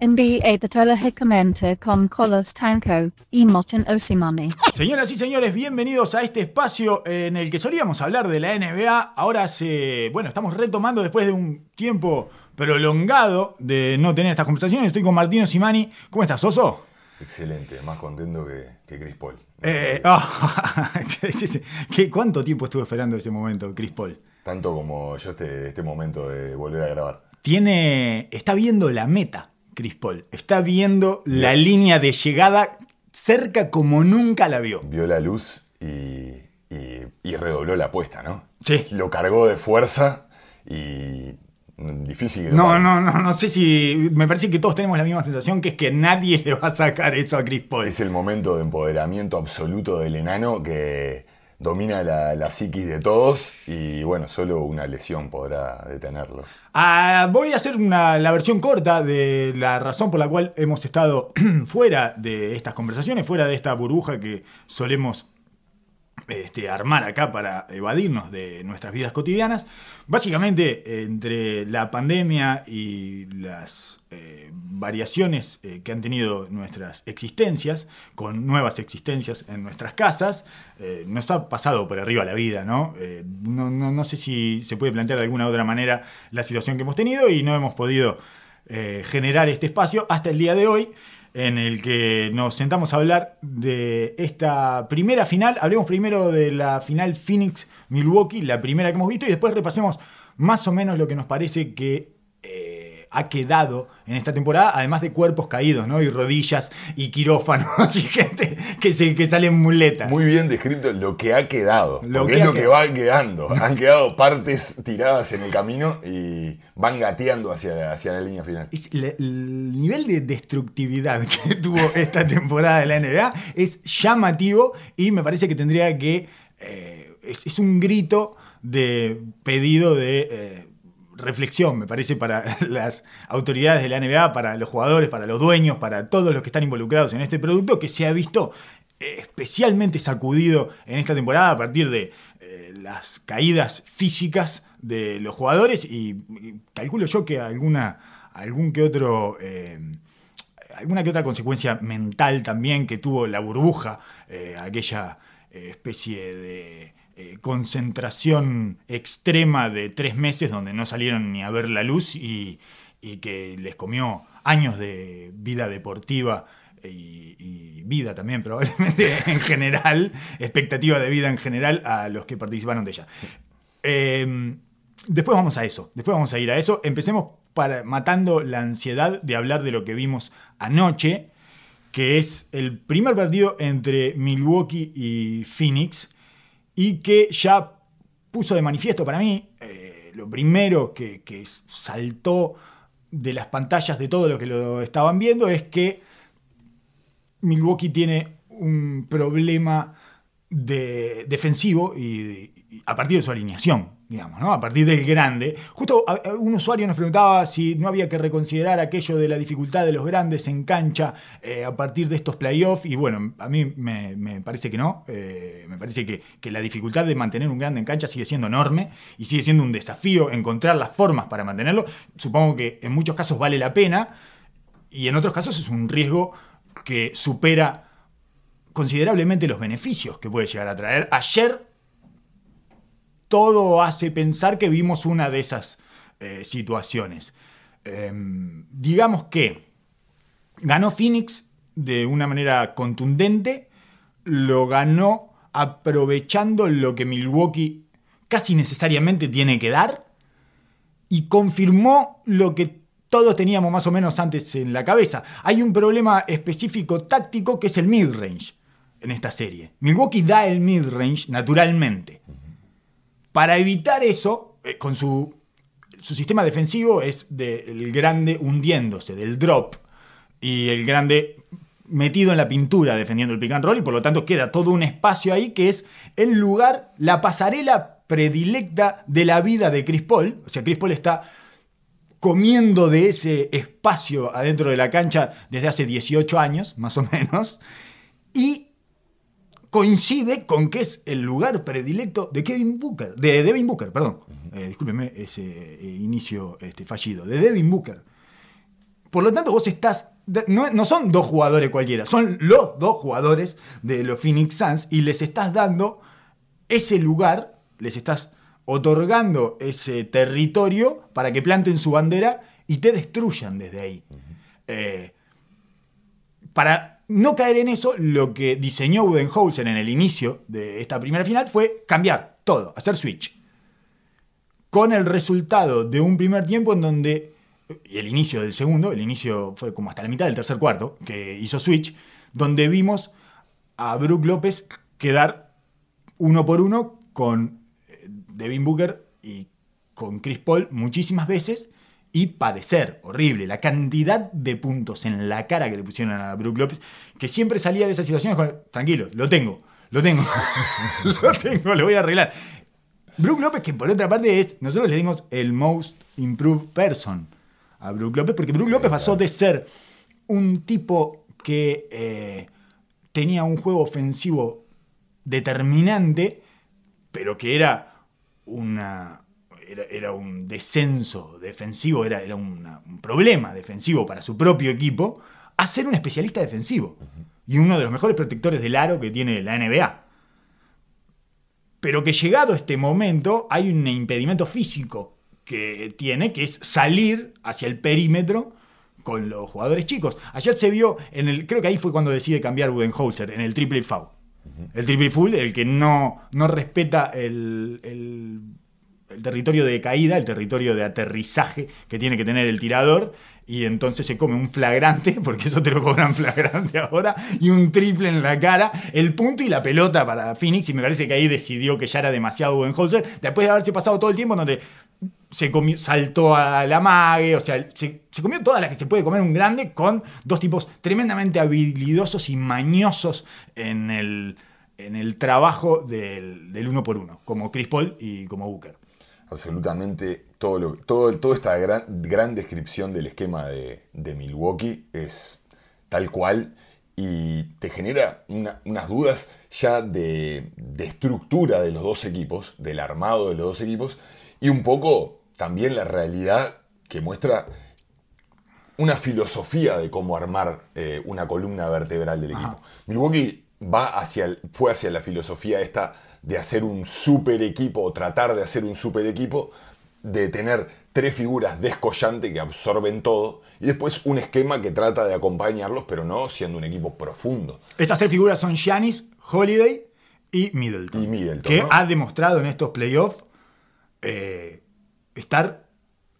NBA Tatolahicamente con Colos Tanco y Moten Osimami. Señoras y señores, bienvenidos a este espacio en el que solíamos hablar de la NBA. Ahora se, bueno, estamos retomando después de un tiempo prolongado de no tener estas conversaciones. Estoy con Martino Simani. ¿Cómo estás, Oso? Excelente, más contento que, que Chris Paul. Eh, ah, ¿qué- ¿Cuánto tiempo estuve esperando ese momento, Chris Paul? Tanto como yo este, este momento de volver a grabar. Tiene, está viendo la meta, Chris Paul. Está viendo la línea de llegada cerca como nunca la vio. Vio la luz y, y- y redobló la apuesta, ¿no? Sí. Lo cargó de fuerza y difícil No, no, no, no sé si. Me parece que todos tenemos la misma sensación, que es que nadie le va a sacar eso a Chris Paul. Es el momento de empoderamiento absoluto del enano que domina la, la psiquis de todos y bueno, solo una lesión podrá detenerlo. Ah, voy a hacer la versión corta de la razón por la cual hemos estado fuera de estas conversaciones, fuera de esta burbuja que solemos este, armar acá para evadirnos de nuestras vidas cotidianas. Básicamente, entre la pandemia y las eh, variaciones eh, que han tenido nuestras existencias, con nuevas existencias en nuestras casas, eh, nos ha pasado por arriba la vida, ¿no? No, no- no sé si se puede plantear de alguna otra manera la situación que hemos tenido y no hemos podido generar este espacio hasta el día de hoy en el que nos sentamos a hablar de esta primera final. Hablemos primero de la final Phoenix-Milwaukee, la primera que hemos visto, y después repasemos más o menos lo que nos parece que ha quedado en esta temporada, además de cuerpos caídos, ¿no? Y rodillas y quirófanos y gente que, se, que sale en muletas. Muy bien descrito lo que ha quedado, Lo que es lo que va quedando. Han quedado partes tiradas en el camino y van gateando hacia la, hacia la línea final. Es el nivel de destructividad que tuvo esta temporada de la NBA es llamativo y me parece que tendría que. eh, es, es un grito de pedido de eh, reflexión, me parece, para las autoridades de la NBA, para los jugadores, para los dueños, para todos los que están involucrados en este producto, que se ha visto eh, especialmente sacudido en esta temporada a partir de eh, las caídas físicas de los jugadores y, calculo yo que alguna, algún que otro... eh, alguna que otra consecuencia mental también que tuvo la burbuja, aquella especie de eh, concentración extrema de tres meses donde no salieron ni a ver la luz y, que les comió años de vida deportiva y, y vida también probablemente en general, expectativa de vida en general a los que participaron de ella. Eh, después vamos a eso, después vamos a ir a eso. Empecemos para, matando la ansiedad de hablar de lo que vimos anoche, que es el primer partido entre Milwaukee y Phoenix, y que ya puso de manifiesto para mí, eh, lo primero que, que saltó de las pantallas de todo lo que lo estaban viendo es que Milwaukee tiene un problema de, defensivo y, a partir de su alineación, digamos, ¿no? A partir del grande. Justo un usuario nos preguntaba si no había que reconsiderar aquello de la dificultad de los grandes en cancha eh, a partir de estos playoffs. Y bueno, a mí me, me parece que no. Eh, me parece que, que la dificultad de mantener un grande en cancha sigue siendo enorme y sigue siendo un desafío encontrar las formas para mantenerlo. Supongo que en muchos casos vale la pena y en otros casos es un riesgo que supera considerablemente los beneficios que puede llegar a traer. Ayer todo hace pensar que vimos una de esas eh, situaciones. Em, digamos que ganó Phoenix de una manera contundente, lo ganó aprovechando lo que Milwaukee casi necesariamente tiene que dar y confirmó lo que todos teníamos más o menos antes en la cabeza. Hay un problema específico táctico que es el mid-range en esta serie. Milwaukee da el mid-range naturalmente. Para evitar eso, eh, con su, su sistema defensivo es del grande hundiéndose, del drop, y el grande metido en la pintura defendiendo el pick and roll, y por lo tanto queda todo un espacio ahí que es el lugar, la pasarela predilecta de la vida de Chris Paul. O sea, Chris Paul está comiendo de ese espacio adentro de la cancha desde hace 18 años, más o menos, y coincide con que es el lugar predilecto de Kevin Booker, de Devin Booker, perdón, eh, discúlpeme ese eh, inicio este, fallido, de Devin Booker. Por lo tanto, vos estás. No, no son dos jugadores cualquiera, son los dos jugadores de los Phoenix Suns y les estás dando ese lugar, les estás otorgando ese territorio para que planten su bandera y te destruyan desde ahí. Eh, para no caer en eso, lo que diseñó Budenholzer en el inicio de esta primera final fue cambiar todo, hacer switch. Con el resultado de un primer tiempo en donde, y el inicio del segundo, el inicio fue como hasta la mitad del tercer cuarto, que hizo switch, donde vimos a Brook López quedar uno por uno con eh, Devin Booker y con Chris Paul muchísimas veces y padecer, horrible, la cantidad de puntos en la cara que le pusieron a Brook López, que siempre salía de esas situaciones con, tranquilo, lo tengo, lo tengo, lo tengo, lo voy a arreglar. Brook López, que por otra parte es, nosotros le dimos el most improved person a Brook López, porque Brook López pasó de ser un tipo que eh, tenía un juego ofensivo determinante, pero que era una, era, un descenso defensivo, era, era un problema defensivo para su propio equipo, a ser un especialista defensivo y uno de los mejores protectores del aro que tiene la NBA. Pero que llegado este momento hay un impedimento físico que tiene, que es salir hacia el perímetro con los jugadores chicos. Ayer se vio en el, creo que ahí fue cuando decide cambiar Budenholzer, en el triple foul. El triple full, el que no, no respeta el el territorio de caída, el territorio de aterrizaje que tiene que tener el tirador, y entonces se come un flagrante, porque eso te lo cobran flagrante ahora, y un triple en la cara, el punto y la pelota para Phoenix, y me parece que ahí decidió que ya era demasiado buen Budenholzer, después de haberse pasado todo el tiempo donde se saltó a la mague, o sea, se, comió toda la que se puede comer un grande con dos tipos tremendamente habilidosos y mañosos en el, en el trabajo del, del uno por uno, como Chris Paul y como Booker absolutamente todo lo, todo, toda esta gran, gran descripción del esquema de, Milwaukee es tal cual y te genera unas dudas ya de, estructura de los dos equipos, del armado de los dos equipos y un poco también la realidad que muestra una filosofía de cómo armar eh, una columna vertebral del equipo. Milwaukee va hacia, fue hacia la filosofía esta de hacer un super equipo o tratar de hacer un super equipo, de tener tres figuras descollantes que absorben todo y después un esquema que trata de acompañarlos, pero no siendo un equipo profundo. Estas tres figuras son Giannis, Holiday y Middleton. Y Middleton que ha demostrado en estos playoffs eh, estar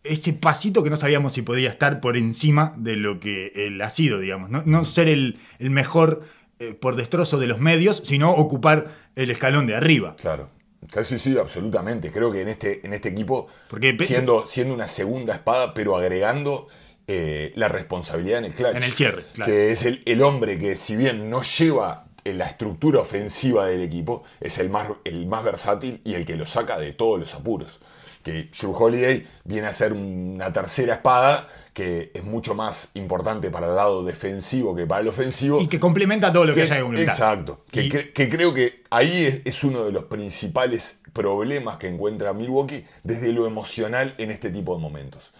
ese pasito que no sabíamos si podía estar por encima de lo que él ha sido, digamos. No, ser el, el mejor eh, por destrozo de los medios, sino ocupar el escalón de arriba. Claro. Sí, sí, absolutamente. Creo que en este, en este equipo, siendo, siendo una segunda espada, pero agregando eh, la responsabilidad en el clutch. En el cierre, claro. Que es el, el, hombre que, si bien no lleva la estructura ofensiva del equipo, es el más, el más versátil y el que lo saca de todos los apuros que Drew Holiday viene a ser una tercera espada que es mucho más importante para el lado defensivo que para el ofensivo. Y que complementa todo lo que, haya que. Exacto. Que, creo que ahí es, uno de los principales problemas que encuentra Milwaukee desde lo emocional en este tipo de momentos.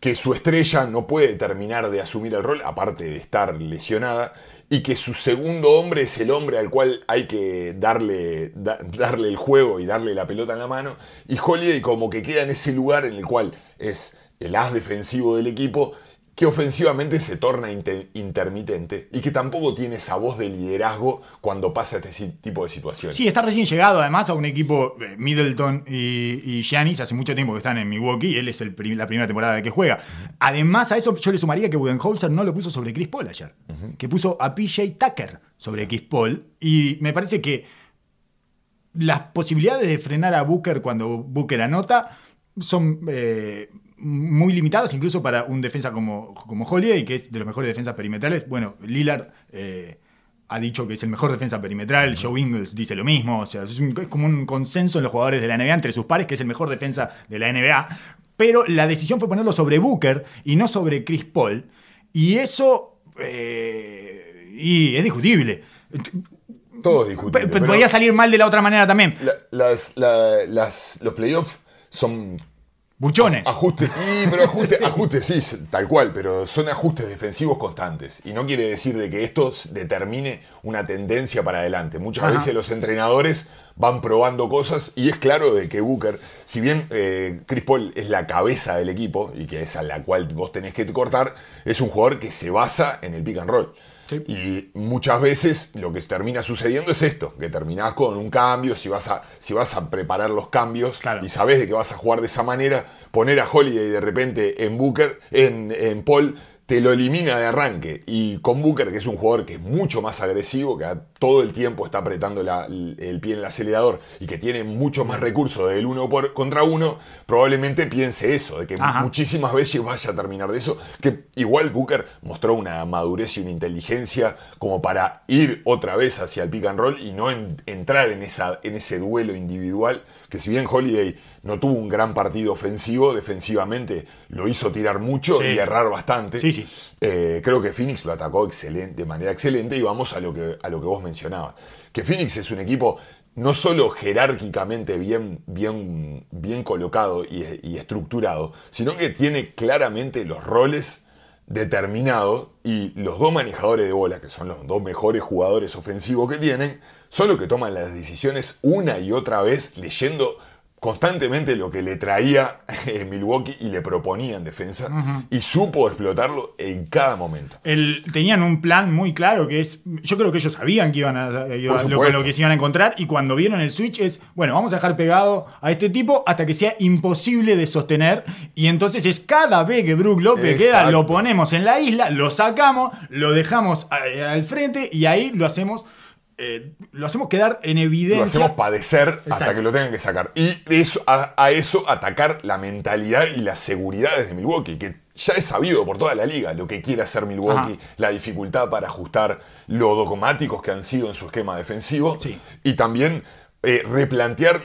Que su estrella no puede terminar de asumir el rol, aparte de estar lesionada, y que su segundo hombre es el hombre al cual hay que darle, darle el juego y darle la pelota en la mano. Y Holiday como que queda en ese lugar en el cual es el as defensivo del equipo que ofensivamente se torna intermitente y que tampoco tiene esa voz de liderazgo cuando pasa este tipo de situaciones. Sí, está recién llegado además a un equipo, eh, Middleton y, Giannis, hace mucho tiempo que están en Milwaukee, y él es el la primera temporada que juega. Además a eso yo le sumaría que Budenholzer no lo puso sobre Chris Paul ayer, que puso a PJ Tucker sobre Chris Paul, y me parece que las posibilidades de frenar a Booker cuando Booker anota son... Eh, muy limitadas, incluso para un defensa como, como Holiday, que es de los mejores defensas perimetrales. Bueno, Lillard eh, ha dicho que es el mejor defensa perimetral, Joe Ingles dice lo mismo, o sea, es, como un consenso en los jugadores de la NBA entre sus pares que es el mejor defensa de la NBA, pero la decisión fue ponerlo sobre Booker y no sobre Chris Paul, y eso eh, y es discutible. Todo es discutible. podría salir mal de la otra manera también. los playoffs son Buchones. Ajustes, y, pero ajustes, ajustes, sí, tal cual, pero son ajustes defensivos constantes. Y no quiere decir de que esto determine una tendencia para adelante. Muchas Ajá. veces los entrenadores van probando cosas y es claro de que Booker, si bien eh, Chris Paul es la cabeza del equipo y que es a la cual vos tenés que cortar, es un jugador que se basa en el pick and roll. Sí. Y muchas veces lo que termina sucediendo es esto, que terminás con un cambio, si vas a, si vas a preparar los cambios Claro. y sabes de que vas a jugar de esa manera, poner a Holiday de repente en Booker, en, en Paul, te lo elimina de arranque. Y con Booker, que es un jugador que es mucho más agresivo, que todo el tiempo está apretando la- el pie en el acelerador y que tiene mucho más recursos del uno por, contra uno, probablemente piense eso, de que Ajá. muchísimas veces vaya a terminar de eso. Que igual Booker mostró una madurez y una inteligencia como para ir otra vez hacia el pick and roll y no en- entrar en, esa, en ese duelo individual. Que si bien Holiday no tuvo un gran partido ofensivo, defensivamente lo hizo tirar mucho Sí. y errar bastante. Sí, sí. Eh, creo que Phoenix lo atacó excelente, de manera excelente y vamos a lo, que, a lo que vos mencionabas. Que Phoenix es un equipo no solo jerárquicamente bien, bien, bien colocado y, y estructurado, sino que tiene claramente los roles determinados y los dos manejadores de bola, que son los dos mejores jugadores ofensivos que tienen, son los que toman las decisiones una y otra vez leyendo constantemente lo que le traía eh, Milwaukee y le proponía en defensa y supo explotarlo en cada momento. El- tenían un plan muy claro que es. Yo creo que ellos sabían que iban a, iba- Por lo, que se iban a encontrar. Y cuando vieron el switch es. Bueno, vamos a dejar pegado a este tipo hasta que sea imposible de sostener. Y entonces es cada vez que Brook López queda, lo ponemos en la isla, lo sacamos, lo dejamos a- al frente y ahí lo hacemos. Eh, lo hacemos quedar en evidencia. Lo hacemos padecer hasta que lo tengan que sacar. Y eso, a, a eso atacar la mentalidad y las seguridades de Milwaukee, que ya es sabido por toda la liga lo que quiere hacer Milwaukee, Ajá. la dificultad para ajustar lo dogmáticos que han sido en su esquema defensivo. Sí. Y también eh, replantear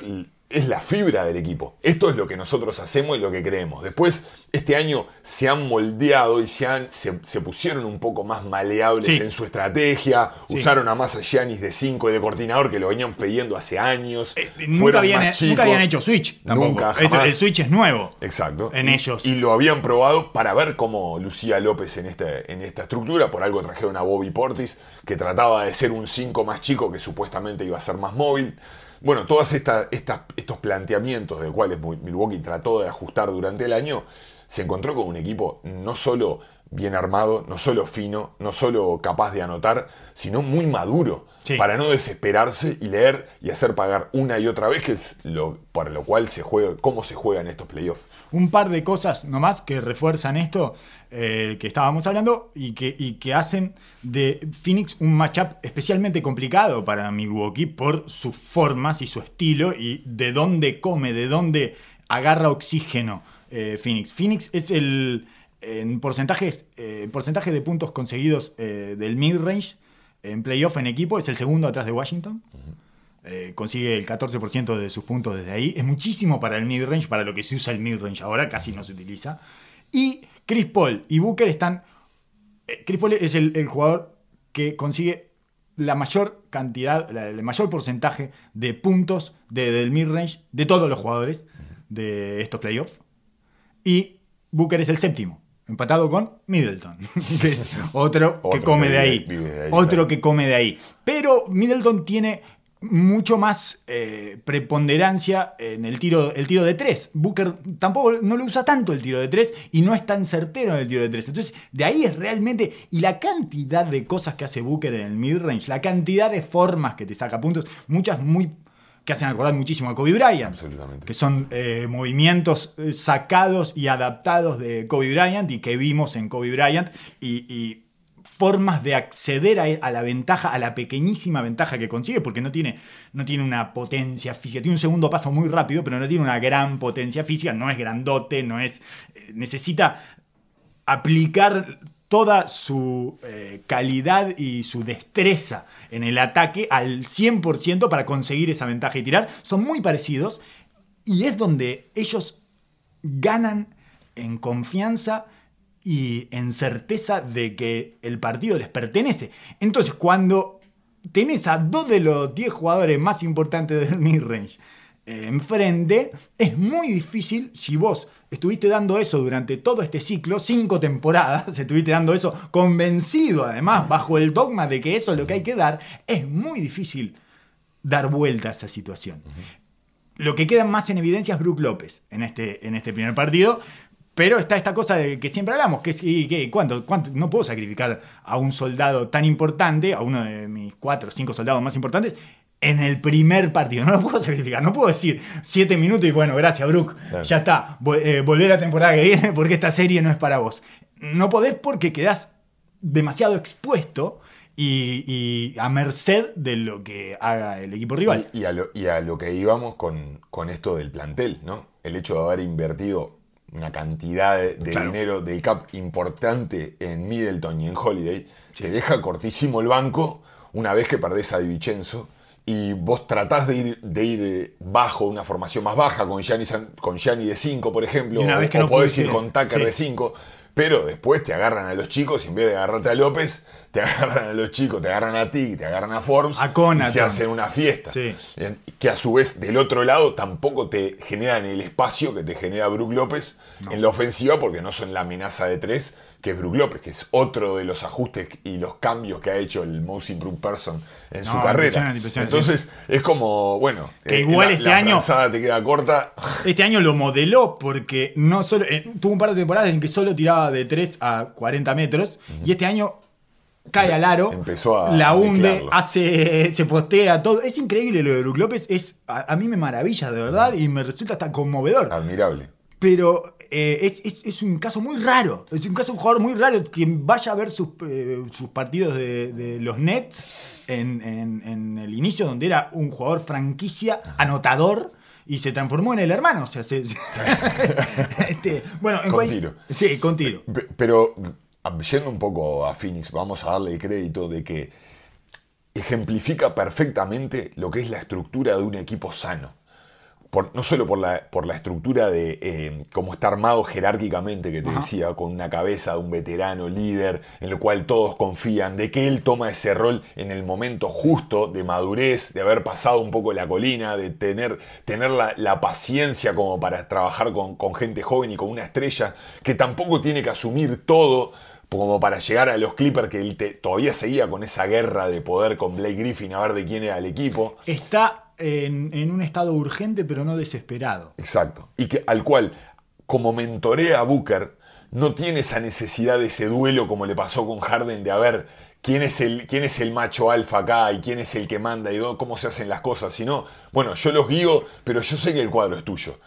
es la fibra del equipo. Esto es lo que nosotros hacemos y lo que creemos. Después, este año se han moldeado y se, han, se, se pusieron un poco más maleables Sí. en su estrategia. Sí. Usaron a más a Giannis de 5 y de coordinador que lo venían pidiendo hace años. Eh, nunca, Fueron habían, más nunca habían hecho switch. Tampoco. Nunca, jamás. el switch es nuevo. Exacto. En Y- ellos. Y lo habían probado para ver cómo lucía López en, este, en esta estructura. Por algo trajeron a Bobby Portis, que trataba de ser un 5 más chico que supuestamente iba a ser más móvil. Bueno, todos estos planteamientos de cuales Milwaukee trató de ajustar durante el año, se encontró con un equipo no solo bien armado, no solo fino, no solo capaz de anotar, sino muy maduro, Sí. para no desesperarse y leer y hacer pagar una y otra vez, que es lo, para lo cual se juega, cómo se juegan estos playoffs. Un par de cosas nomás que refuerzan esto eh, que estábamos hablando y que, hacen de Phoenix un matchup especialmente complicado para Milwaukee por sus formas y su estilo y de dónde come, de dónde agarra oxígeno eh, Phoenix. Phoenix es el en porcentajes, eh, porcentaje de puntos conseguidos del mid-range en playoff en equipo es el segundo atrás de Washington. Eh, consigue el 14% de sus puntos desde ahí. Es muchísimo para el mid-range, para lo que se usa el mid-range ahora, casi no se utiliza. Y Chris Paul y Booker están... eh, Chris Paul es el, el jugador que consigue la mayor cantidad, la- el mayor porcentaje de puntos de- del mid-range de todos los jugadores de estos playoffs. Y Booker es el séptimo, empatado con Middleton, que es otro, que come que de ahí. vive de ahí, Otro claro. que come de ahí. Pero Middleton tiene mucho más eh, preponderancia en el tiro, el tiro de tres. Booker tampoco no lo usa tanto el tiro de tres y no es tan certero en el tiro de tres. Entonces, de ahí es realmente. Y la cantidad de cosas que hace Booker en el midrange, la cantidad de formas que te saca puntos, muchas muy. que hacen acordar muchísimo a Kobe Bryant Absolutamente. que son eh, movimientos eh, sacados y adaptados de Kobe Bryant y que vimos en Kobe Bryant y, y formas de acceder a, a la ventaja, a la pequeñísima ventaja que consigue, porque no tiene, no tiene una potencia física, tiene un segundo paso muy rápido, pero no tiene una gran potencia física, no es grandote, no es... eh, necesita aplicar toda su eh, calidad y su destreza en el ataque al 100% para conseguir esa ventaja y tirar. Son muy parecidos y es donde ellos ganan en confianza y en certeza de que el partido les pertenece. Entonces, cuando tenés a dos de los 10 jugadores más importantes del midrange eh, enfrente, es muy difícil si vos estuviste dando eso durante todo este ciclo, cinco temporadas, estuviste dando eso convencido además, bajo el dogma de que eso es lo que hay que dar, es muy difícil dar vuelta a esa situación. Lo que queda más en evidencia es Brook López en este, en este primer partido. Pero está esta cosa de que siempre hablamos, que es, y, que, ¿cuánto, cuánto, no puedo sacrificar a un soldado tan importante, a uno de mis cuatro o cinco soldados más importantes, en el primer partido. No lo puedo sacrificar. No puedo decir siete minutos y bueno, gracias, Brook. Ya está. Eh, volver la temporada que viene porque esta serie no es para vos. No podés porque quedás demasiado expuesto y, a merced de lo que haga el equipo rival. Y, a, lo, que íbamos con, con, esto del plantel, ¿no? El hecho de haber invertido una cantidad de, dinero del cap importante en Middleton y en Holiday, te deja cortísimo el banco una vez que perdés a Di Vincenzo y vos tratás de ir, de ir eh, bajo una formación más baja con Gianni, con de 5, por ejemplo, una vez que o, no podés ir con Tucker de 5, pero después te agarran a los chicos y en vez de agarrarte a López, te agarran a los chicos, te agarran a ti, te agarran a Forms a y se hacen una fiesta. Que a su vez del otro lado tampoco te generan el espacio que te genera Brook López en la ofensiva porque no son la amenaza de tres que es Brook López, que es otro de los ajustes y los cambios que ha hecho el Most Improved Person en su carrera. Entonces es como, bueno, que eh, igual este año te queda corta. Este año lo modeló porque no solo eh, tuvo un par de temporadas en que solo tiraba de 3 a 40 metros y este año cae al aro, Empezó a la hunde, hace, se postea todo. Es increíble lo de Brook López, es, a, mí me maravilla de verdad y me resulta hasta conmovedor. Admirable. Pero eh, es, un caso muy raro. Es un caso de un jugador muy raro. Quien vaya a ver sus, eh, partidos de, los Nets en, el inicio, donde era un jugador franquicia, anotador. Y se transformó en el hermano. O sea, este, bueno, con tiro. Sí, con tiro. Pero yendo un poco a Phoenix, vamos a darle el crédito de que ejemplifica perfectamente lo que es la estructura de un equipo sano. No solo por la, por la estructura de eh, cómo está armado jerárquicamente, que te decía, con una cabeza de un veterano líder, en lo cual todos confían, de que él toma ese rol en el momento justo de madurez, de haber pasado un poco la colina, de tener, tener la, paciencia como para trabajar con, gente joven y con una estrella, que tampoco tiene que asumir todo como para llegar a los Clippers que él todavía seguía con esa guerra de poder con Blake Griffin a ver de quién era el equipo. Está en, un estado urgente pero no desesperado. Exacto. Y que al cual, como mentorea a Booker, no tiene esa necesidad de ese duelo como le pasó con Harden de a ver quién es el, quién es el macho alfa acá y quién es el que manda y cómo se hacen las cosas, sino, bueno, yo los guío, pero yo sé que el cuadro es tuyo.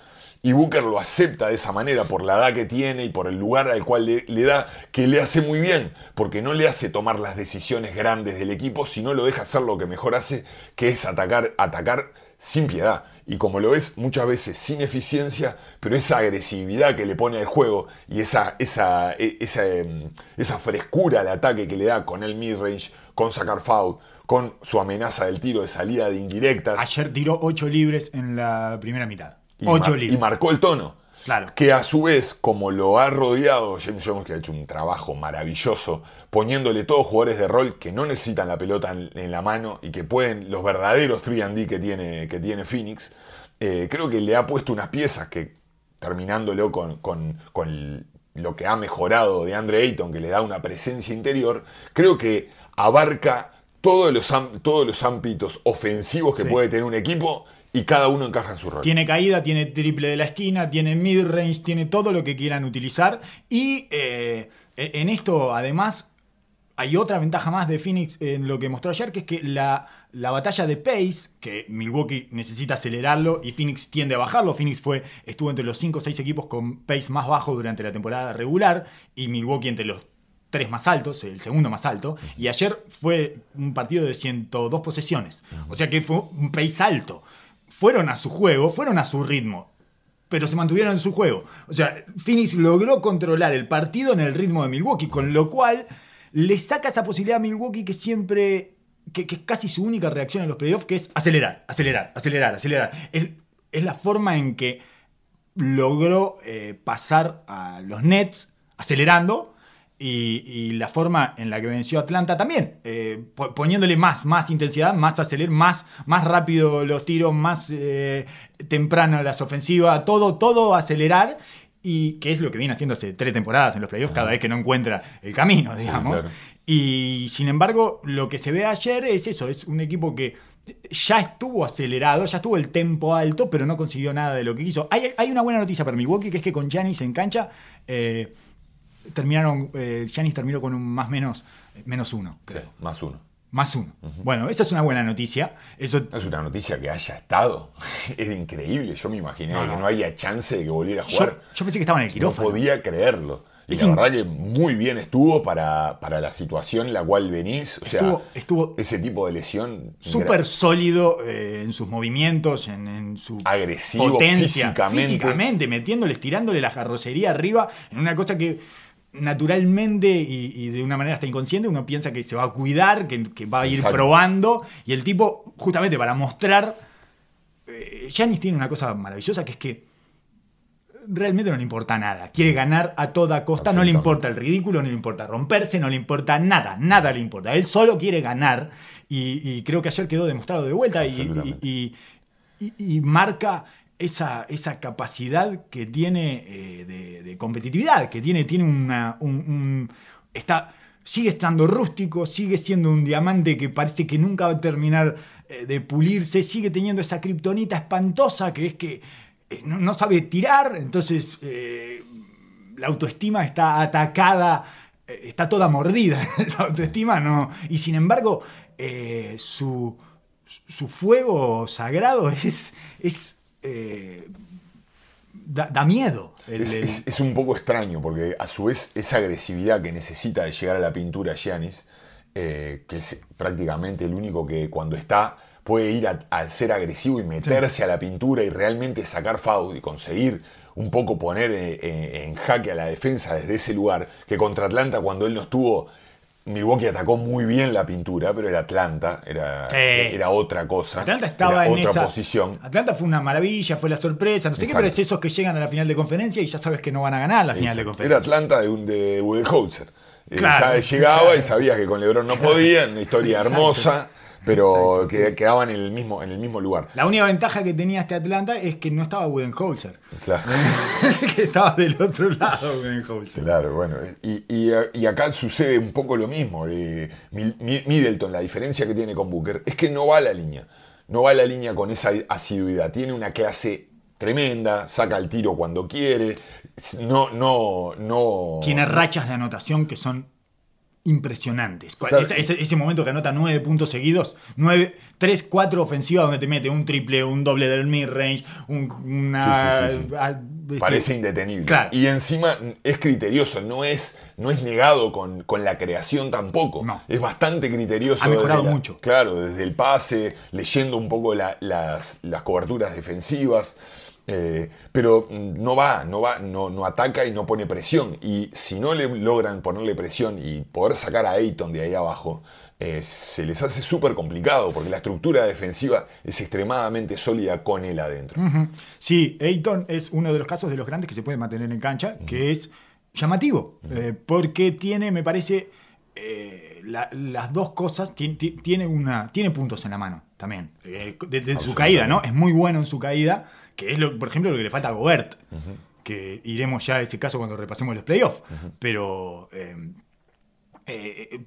Y Booker lo acepta de esa manera por la edad que tiene y por el lugar al cual le, da, que le hace muy bien, porque no le hace tomar las decisiones grandes del equipo, sino lo deja hacer lo que mejor hace, que es atacar, atacar sin piedad. Y como lo ves muchas veces sin eficiencia, pero esa agresividad que le pone al juego y esa, esa, e, esa, em, esa frescura al ataque que le da con el midrange, con sacar foul, con su amenaza del tiro de salida de indirectas. Ayer tiró 8 libres en la primera mitad y, marcó el tono. Claro. Que a su vez, como lo ha rodeado James Jones, que ha hecho un trabajo maravilloso, poniéndole todos jugadores de rol que no necesitan la pelota en, la mano y que pueden, los verdaderos 3D que tiene, que tiene Phoenix, eh, creo que le ha puesto unas piezas que, terminándolo con, con, lo que ha mejorado de Andre Ayton, que le da una presencia interior, creo que abarca todos los, todos los ámbitos ofensivos que puede tener un equipo y cada uno encaja en su rol. Tiene caída, tiene triple de la esquina, tiene mid-range, tiene todo lo que quieran utilizar. Y eh, en esto, además, hay otra ventaja más de Phoenix en lo que mostró ayer, que es que la, la, batalla de pace, que Milwaukee necesita acelerarlo y Phoenix tiende a bajarlo. Phoenix fue, estuvo entre los 5 o 6 equipos con pace más bajo durante la temporada regular y Milwaukee entre los tres más altos, el segundo más alto, y ayer fue un partido de 102 posesiones. O sea que fue un pace alto fueron a su juego, fueron a su ritmo, pero se mantuvieron en su juego. O sea, Phoenix logró controlar el partido en el ritmo de Milwaukee, con lo cual le saca esa posibilidad a Milwaukee que siempre, que, es casi su única reacción en los playoffs, que es acelerar, acelerar, acelerar, acelerar. Es, la forma en que logró eh, pasar a los Nets acelerando y, y la forma en la que venció Atlanta también, eh, po- poniéndole más, más intensidad, más acelerar, más, más rápido los tiros, más eh, temprano las ofensivas, todo, todo acelerar. Y que es lo que viene haciendo hace tres temporadas en los playoffs, cada vez que no encuentra el camino, digamos. claro. Y sin embargo, lo que se ve ayer es eso, es un equipo que ya estuvo acelerado, ya estuvo el tempo alto, pero no consiguió nada de lo que quiso. Hay, hay una buena noticia para Milwaukee, que es que con Giannis en cancha, eh, terminaron, eh, Giannis terminó con un más menos, menos uno, Sí, más uno. Más uno. Bueno, esa es una buena noticia. Eso No es una noticia que haya estado. Era increíble. Yo me imaginé No, que no. no había chance de que volviera a jugar. yo pensé que estaba en el No quirófano. podía creerlo. Y Es la verdad que muy bien estuvo para, para la situación en la cual venís. O sea, Estuvo- estuvo ese tipo de lesión. Súper sólido eh, en sus movimientos, en, en su Agresivo potencia, físicamente. físicamente, metiéndole, estirándole la carrocería arriba, en una cosa que naturalmente y, y de una manera hasta inconsciente uno piensa que se va a cuidar, que, que va a ir Exacto. probando, y el tipo, justamente para mostrar, eh, Giannis tiene una cosa maravillosa que es que realmente no le importa nada. Quiere ganar a toda costa, no le importa el ridículo, no le importa romperse, no le importa nada, nada le importa. Él solo quiere ganar y, y creo que ayer quedó demostrado de vuelta y- y marca esa, esa capacidad que tiene eh, de, competitividad, que tiene, tiene una... un- un- está, sigue estando rústico, sigue siendo un diamante que parece que nunca va a terminar eh, de pulirse, sigue teniendo esa kriptonita espantosa que es que eh, no, sabe tirar, entonces la autoestima está atacada, está toda mordida, esa autoestima no. Y sin embargo, su, su fuego sagrado es eh, da, da miedo. El- Es, el- es- es un poco extraño porque a su vez esa agresividad que necesita de llegar a la pintura Giannis, eh, que es prácticamente el único que cuando está puede ir a, a ser agresivo y meterse a la pintura y realmente sacar foul y conseguir un poco poner eh, eh, en jaque a la defensa desde ese lugar, que contra Atlanta cuando él no estuvo, Milwaukee atacó muy bien la pintura, pero era Atlanta, era, era otra cosa, Atlanta estaba era en otra esa posición. Atlanta fue una maravilla, fue la sorpresa, no sé qué, pero es esos que llegan a la final de conferencia y ya sabes que no van a ganar la final de conferencia. Era Atlanta de, un- de. Eh, Claro. ya llegaba y sabías que con LeBron no podía, una historia Exacto. hermosa, pero Exacto, que sí. quedaba en el, mismo, en el mismo lugar. La única ventaja que tenía este Atlanta es que no estaba Budenholzer, Claro, que estaba del otro lado Budenholzer. claro, bueno. Y, y- y acá sucede un poco lo mismo. De Middleton, la diferencia que tiene con Booker es que no va a la línea. No va a la línea con esa asiduidad. Tiene una clase tremenda, saca el tiro cuando quiere. No, no, no. Tiene rachas de anotación que son impresionantes. Claro. Ese, ese- ese momento que anota nueve puntos seguidos, nueve, tres, cuatro ofensivas donde te mete un triple, un doble del mid-range, un- una... Sí, sí, sí, sí. ah, este, Parece indetenible. Claro. Y encima es criterioso, no es, no es negado con, con la creación tampoco. No. Es bastante criterioso. Ha mejorado la- mucho. Claro, desde el pase, leyendo un poco la- las, las coberturas defensivas. Eh, pero mm, no va, no va, no, no ataca y no pone presión. Y si no le logran ponerle presión y poder sacar a Ayton de ahí abajo, eh, se les hace súper complicado porque la estructura defensiva es extremadamente sólida con él adentro. Sí, Ayton es uno de los casos de los grandes que se puede mantener en cancha, que es llamativo, eh, porque tiene, me parece, la- las dos cosas, ti- ti- tiene, una, tiene puntos en la mano también, eh, de, de su caída, ¿no? Es muy bueno en su caída, que es, lo, por ejemplo, lo que le falta a Gobert, que iremos ya a ese caso cuando repasemos los playoffs, pero... eh, eh,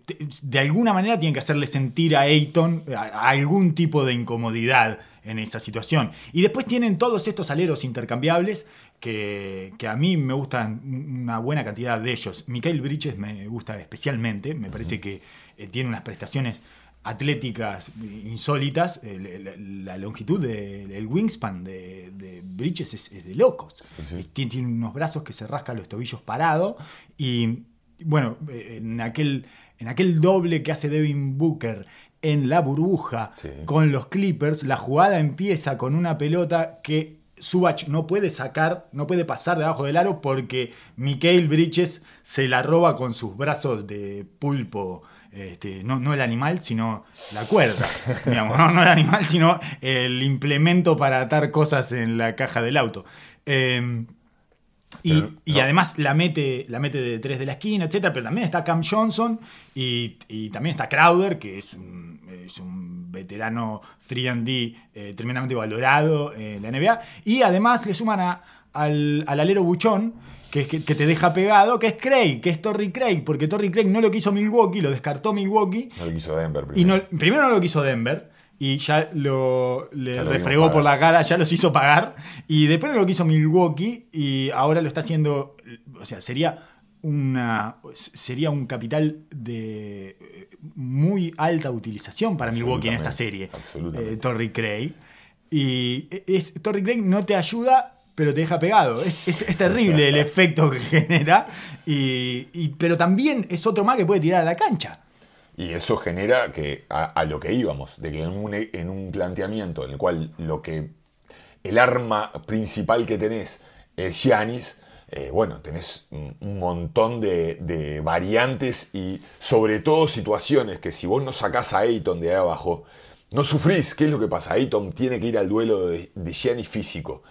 de alguna manera tienen que hacerle sentir a Ayton a- a algún tipo de incomodidad en esa situación. Y después tienen todos estos aleros intercambiables que, que a mí me gustan una buena cantidad de ellos. Mikael Bridges me gusta especialmente, me parece que eh, tiene unas prestaciones atléticas insólitas. Eh, La, la longitud del wingspan de, de Bridges es, es de locos. Sí, sí. Tiene, tiene unos brazos que se rascan los tobillos parado y bueno, eh, en aquel, en aquel doble que hace Devin Booker en la burbuja Sí. con los Clippers, la jugada empieza con una pelota que Subach no puede sacar, no puede pasar debajo del aro porque Mikael Bridges se la roba con sus brazos de pulpo. Este, no, no el animal, sino la cuerda. digamos, no, no el animal, sino el implemento para atar cosas en la caja del auto. Eh, Y, Pero, y además la mete, la mete de tres de la esquina, etcétera, pero también está Cam Johnson y, y también está Crowder, que es un, es un veterano 3D eh, tremendamente valorado en la NBA. Y además le suman a- al, al alero buchón, que, es que, que te deja pegado, que es Craig, que es Torrey Craig, porque Torrey Craig no lo quiso Milwaukee, lo descartó Milwaukee, No lo quiso Denver y primero. no, primero no lo quiso Denver. Y ya lo le Ya lo refregó por la cara, ya los hizo pagar. Y después no lo quiso Milwaukee. Y ahora lo está haciendo. O sea, sería una. Sería un capital de eh, muy alta utilización para Milwaukee en esta serie. Absolutamente. Eh, Torrey Craig. Y es, Torrey Craig no te ayuda, pero te deja pegado. Es, es- terrible el efecto que genera. Y, pero también es otro más que puede tirar a la cancha. Y eso genera que a, lo que íbamos, de que en un, en un planteamiento en el cual lo que el arma principal que tenés es Giannis, eh, bueno, tenés un, un montón de, de variantes y sobre todo situaciones que si vos no sacás a Ayton de ahí abajo, no sufrís. ¿Qué es lo que pasa? Ayton tiene que ir al duelo de, de Giannis físico.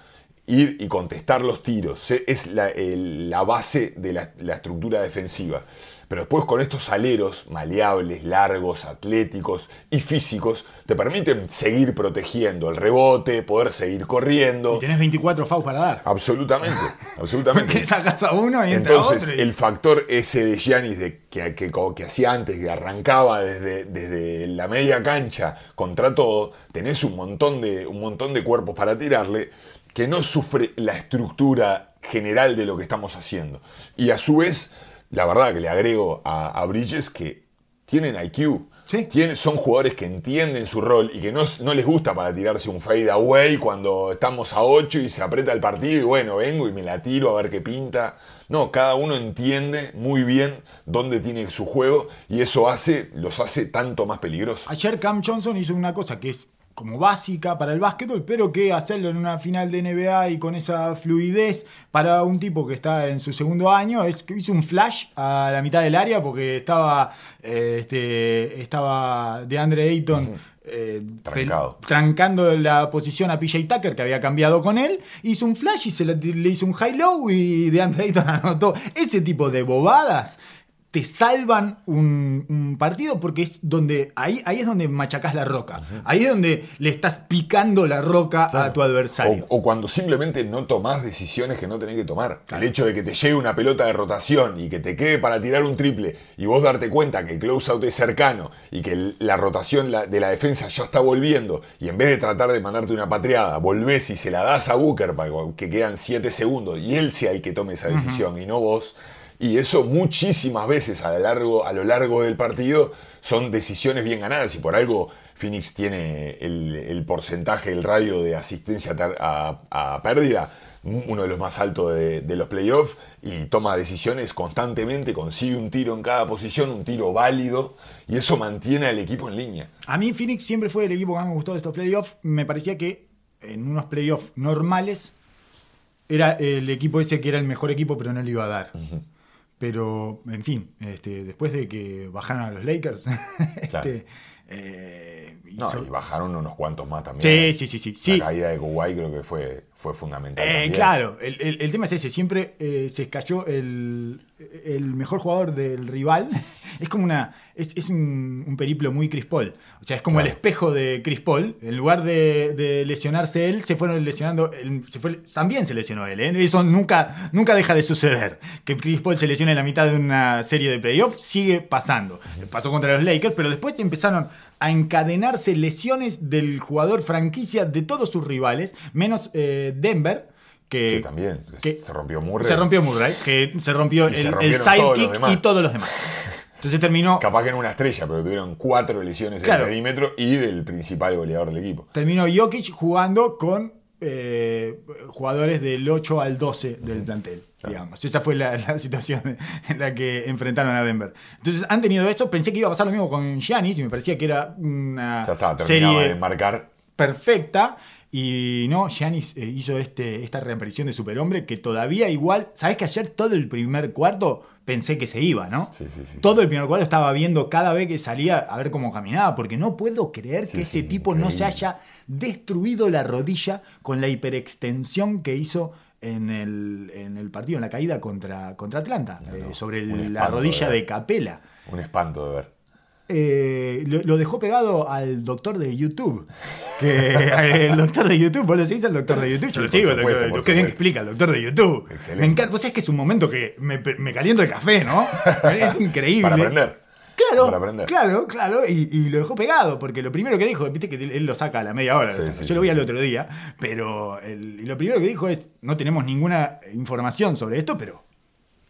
Ir y contestar los tiros. Es la, el- la base de la, la estructura defensiva. Pero después con estos aleros maleables, largos, atléticos y físicos, te permiten seguir protegiendo el rebote, poder seguir corriendo. Y tenés 24 fouls para dar. Absolutamente, absolutamente. Sacas a uno y entra Entonces, otro. y- el factor ese de Giannis de, que, que, que hacía antes, que arrancaba desde, desde la media cancha contra todo, tenés un montón, de, un montón de cuerpos para tirarle que no sufre la estructura general de lo que estamos haciendo. Y a su vez, la verdad que le agrego a, a Bridges que tienen IQ. Sí. Tienen- son jugadores que entienden su rol y que no, no les gusta para tirarse un fade away cuando estamos a 8 y se aprieta el partido y bueno, vengo y me la tiro a ver qué pinta. No, cada uno entiende muy bien dónde tiene su juego y eso hace, los hace tanto más peligrosos. Ayer Cam Johnson hizo una cosa que es como básica para el básquetbol, pero que hacerlo en una final de NBA y con esa fluidez para un tipo que está en su segundo año es que hizo un flash a la mitad del área porque estaba eh, este, estaba de Andre Ayton eh, Trancado. trancando la posición a PJ Tucker que había cambiado con él hizo un flash y se le, le hizo un high-low y de Andre Ayton anotó ese tipo de bobadas te salvan un, un partido porque es donde ahí, ahí es donde machacás la roca. Ahí es donde le estás picando la roca a tu adversario. O, o cuando simplemente no tomás decisiones que no tenés que tomar. El hecho de que te llegue una pelota de rotación y que te quede para tirar un triple y vos darte cuenta que el closeout es cercano y que la rotación de la defensa ya está volviendo y en vez de tratar de mandarte una patriada, volvés y se la das a Booker para que quedan 7 segundos y él sea el que tome esa decisión y no vos. Y eso muchísimas veces a lo, largo, a lo largo del partido son decisiones bien ganadas y por algo Phoenix tiene el, el porcentaje, el radio de asistencia a, a pérdida, uno de los más altos de, de los playoffs y toma decisiones constantemente, consigue un tiro en cada posición, un tiro válido y eso mantiene al equipo en línea. A mí Phoenix siempre fue el equipo que más me gustó de estos playoffs. Me parecía que en unos playoffs normales era el equipo ese que era el mejor equipo, pero no le iba a dar. Pero, en fin, este, después de que bajaron a los Lakers, este, eh, No, y bajaron unos cuantos más también. Sí, sí, sí, sí, sí. La caída de Kuwait creo que fue, fue fundamental. Eh, también. claro, el, el- el tema es ese, siempre eh, se cayó el, el mejor jugador del rival. Es como una. Es, es un, un periplo muy Chris Paul. O sea, es como Claro. el espejo de Chris Paul. En lugar de, de lesionarse él, se fueron lesionando. él- se fue- también se lesionó él. Eso nunca, nunca deja de suceder. Que Chris Paul se lesione en la mitad de una serie de playoffs sigue pasando. Pasó contra los Lakers, pero después empezaron a encadenarse lesiones del jugador franquicia de todos sus rivales, menos eh, Denver. Que, Que también, que se rompió Murray. Se rompió Murray, que se rompió Y el, el sidekick y todos los demás. Entonces terminó, Capaz que en una estrella, pero tuvieron cuatro lesiones Claro. en el perímetro y del principal goleador del equipo. terminó Jokic jugando con eh, jugadores del 8 al 12 del plantel. Digamos. Esa fue la, la situación en la que enfrentaron a Denver. Entonces han tenido eso. Pensé que iba a pasar lo mismo con Giannis y me parecía que era una Ya está, terminaba serie de marcar. perfecta. Y no, Giannis eh, hizo este, esta reaparición de superhombre que todavía igual. ¿Sabes que ayer todo el primer cuarto pensé que se iba, ¿no? Sí, sí, sí. Todo el primer cuarto estaba viendo cada vez que salía a ver cómo caminaba, porque no puedo creer que ese tipo no se haya destruido la rodilla con la hiperextensión que hizo en el, en el partido, en la caída contra, contra Atlanta, No, eh, no, sobre el- la rodilla de. Capela. Un espanto de ver. Eh, lo, lo dejó pegado al doctor de YouTube. Que el doctor de YouTube, vos lo seguís al doctor de YouTube. Yo Sí, lo sigo, supuesto, bien que supuesto. explica el doctor de YouTube. Excelente. Me encanta. Vos sabés que es un momento que me, me caliento el café, ¿no? Es increíble. Para aprender. Claro, Para aprender. claro, claro, y, y lo dejó pegado, porque lo primero que dijo, viste que él lo saca a la media hora, Sí, sí, yo lo vi al otro día, pero el- y lo primero que dijo es, no tenemos ninguna información sobre esto, pero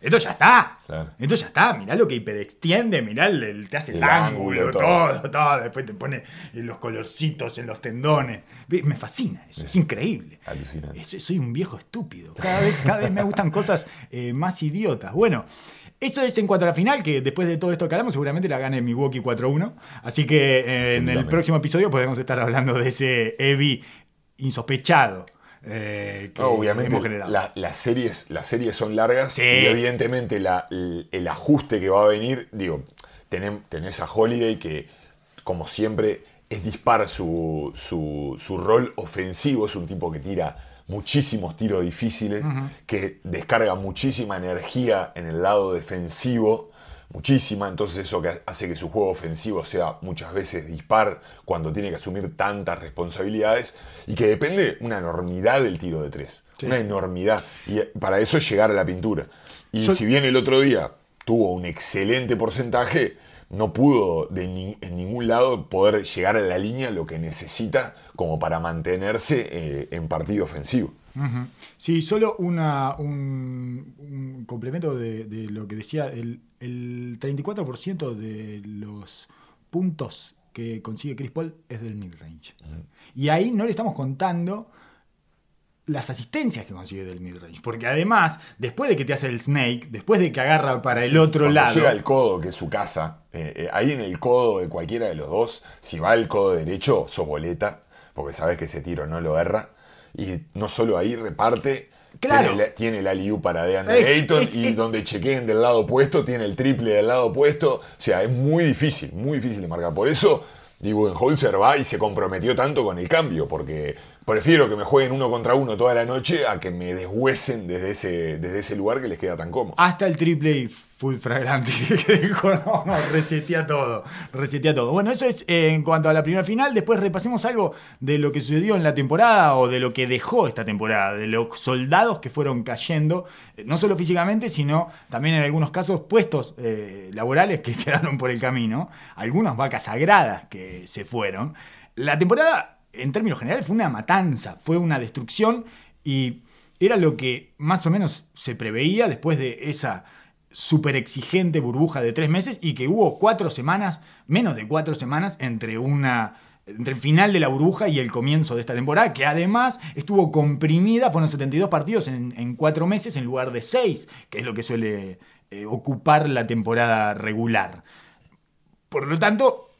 esto ya está. Claro. Esto ya está, mirá lo que hiperextiende, mirá, el, el- te hace el, El ángulo, ángulo, todo. todo. todo, después te pone los colorcitos en los tendones. Me fascina eso, es increíble. Alucinante. Es- soy un viejo estúpido. Cada vez, cada vez me gustan cosas eh, más idiotas. Bueno, eso es en cuanto a la final, que después de todo esto que hablamos, seguramente la gane Milwaukee 4-1. Así que eh, en el próximo episodio podemos estar hablando de ese Evi insospechado. eh, que obviamente hemos generado. la- las, series, las series son largas Sí. y evidentemente la- el, el ajuste que va a venir, digo, tenés a Holiday que como siempre es dispar su, su, su rol ofensivo, es un tipo que tira muchísimos tiros difíciles, que descarga muchísima energía en el lado defensivo, muchísima, entonces eso que hace que su juego ofensivo sea muchas veces dispar cuando tiene que asumir tantas responsabilidades y que depende una enormidad del tiro de tres, Sí. una enormidad, y para eso es llegar a la pintura. Y si bien el otro día tuvo un excelente porcentaje, no pudo de ni- en ningún lado poder llegar a la línea lo que necesita como para mantenerse eh, en partido ofensivo. Sí, solo una, un, un complemento de, de lo que decía, el, el 34% de los puntos que consigue Chris Paul es del mid-range. Y ahí no le estamos contando las asistencias que consigue del mid-range. Porque además, después de que te hace el snake, después de que agarra para Sí, el otro lado... llega el codo, que es su casa, eh, eh, ahí en el codo de cualquiera de los dos, si va el codo derecho, sos boleta, porque sabes que ese tiro no lo erra. Y no solo ahí reparte, Claro. tiene, la- tiene el aliú para Ayton es- y es- donde chequeen del lado opuesto, tiene el triple del lado opuesto. O sea, es muy difícil, muy difícil de marcar. Por eso, digo, Budenholzer va y se comprometió tanto con el cambio, porque prefiero que me jueguen uno contra uno toda la noche a que me deshuesen desde ese, desde ese lugar que les queda tan cómodo. Hasta el triple y full fragrante que dijo, no, no, resetea todo, resetea todo. Bueno, eso es eh, en cuanto a la primera final. Después repasemos algo de lo que sucedió en la temporada o de lo que dejó esta temporada, de los soldados que fueron cayendo, eh, no solo físicamente, sino también en algunos casos puestos eh, laborales que quedaron por el camino, algunas vacas sagradas que se fueron. La temporada, en términos generales, fue una matanza, fue una destrucción y era lo que más o menos se preveía después de esa súper exigente burbuja de tres meses y que hubo cuatro semanas, menos de cuatro semanas, entre una entre el final de la burbuja y el comienzo de esta temporada, que además estuvo comprimida, fueron 72 partidos en, cuatro meses en lugar de seis, que es lo que suele eh, ocupar la temporada regular. Por lo tanto,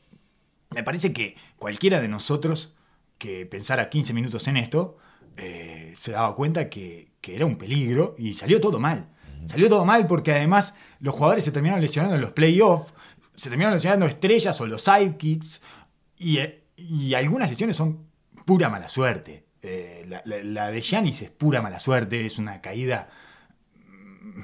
me parece que cualquiera de nosotros que pensara 15 minutos en esto, eh, se daba cuenta que, que era un peligro y salió todo mal. Salió todo mal porque además los jugadores se terminaron lesionando en los playoffs, se terminaron lesionando estrellas o los sidekicks y, eh, y algunas lesiones son pura mala suerte. Eh, la, la- la de Giannis es pura mala suerte, es una caída mm,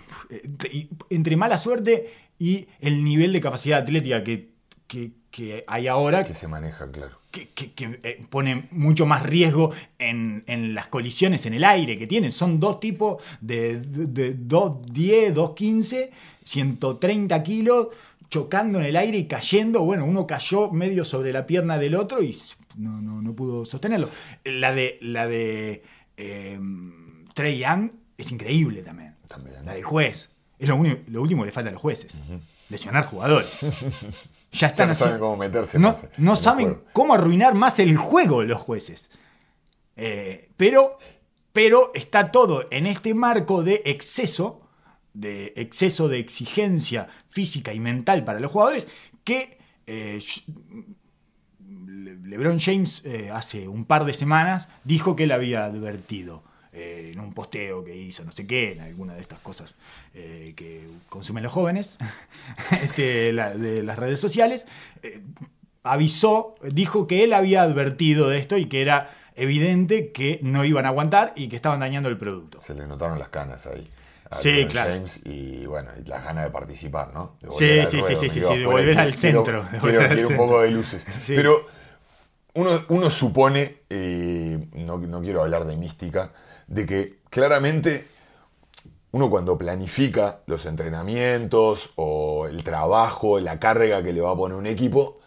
entre mala suerte y el nivel de capacidad atlética que, que- que hay ahora, Que se maneja, claro. Que, que- que, eh, pone mucho más riesgo en, en las colisiones en el aire que tienen. Son dos tipos de, de, de 210, 215, 130 kilos, chocando en el aire y cayendo. Bueno, uno cayó medio sobre la pierna del otro y no, no, no pudo sostenerlo. La de, la de eh, Trey Young es increíble también. También. La del juez. Es lo, único- lo último que le falta a los jueces. Lesionar jugadores. Ya están no saben cómo meterse no, más en no el saben cómo arruinar más el juego los jueces. Eh, pero, pero está todo en este marco de exceso, de exceso de exigencia física y mental para los jugadores, que eh, Le- LeBron James eh, hace un par de semanas dijo que él había advertido eh, en un posteo que hizo, no sé qué, en alguna de estas cosas eh, que consumen los jóvenes este, la- de las redes sociales, eh, avisó, dijo que él había advertido de esto y que era evidente que no iban a aguantar y que estaban dañando el producto. Se le notaron las canas ahí. a Sí, claro. James y bueno, y las ganas de participar, ¿no? De Sí, sí, sí, ruedo, sí, sí, de volver al centro, Quiero, al quiero un poco de luces. Sí. Pero uno, uno supone, eh, no, no quiero hablar de mística, de que claramente uno cuando planifica los entrenamientos o el trabajo, la carga que le va a poner un equipo,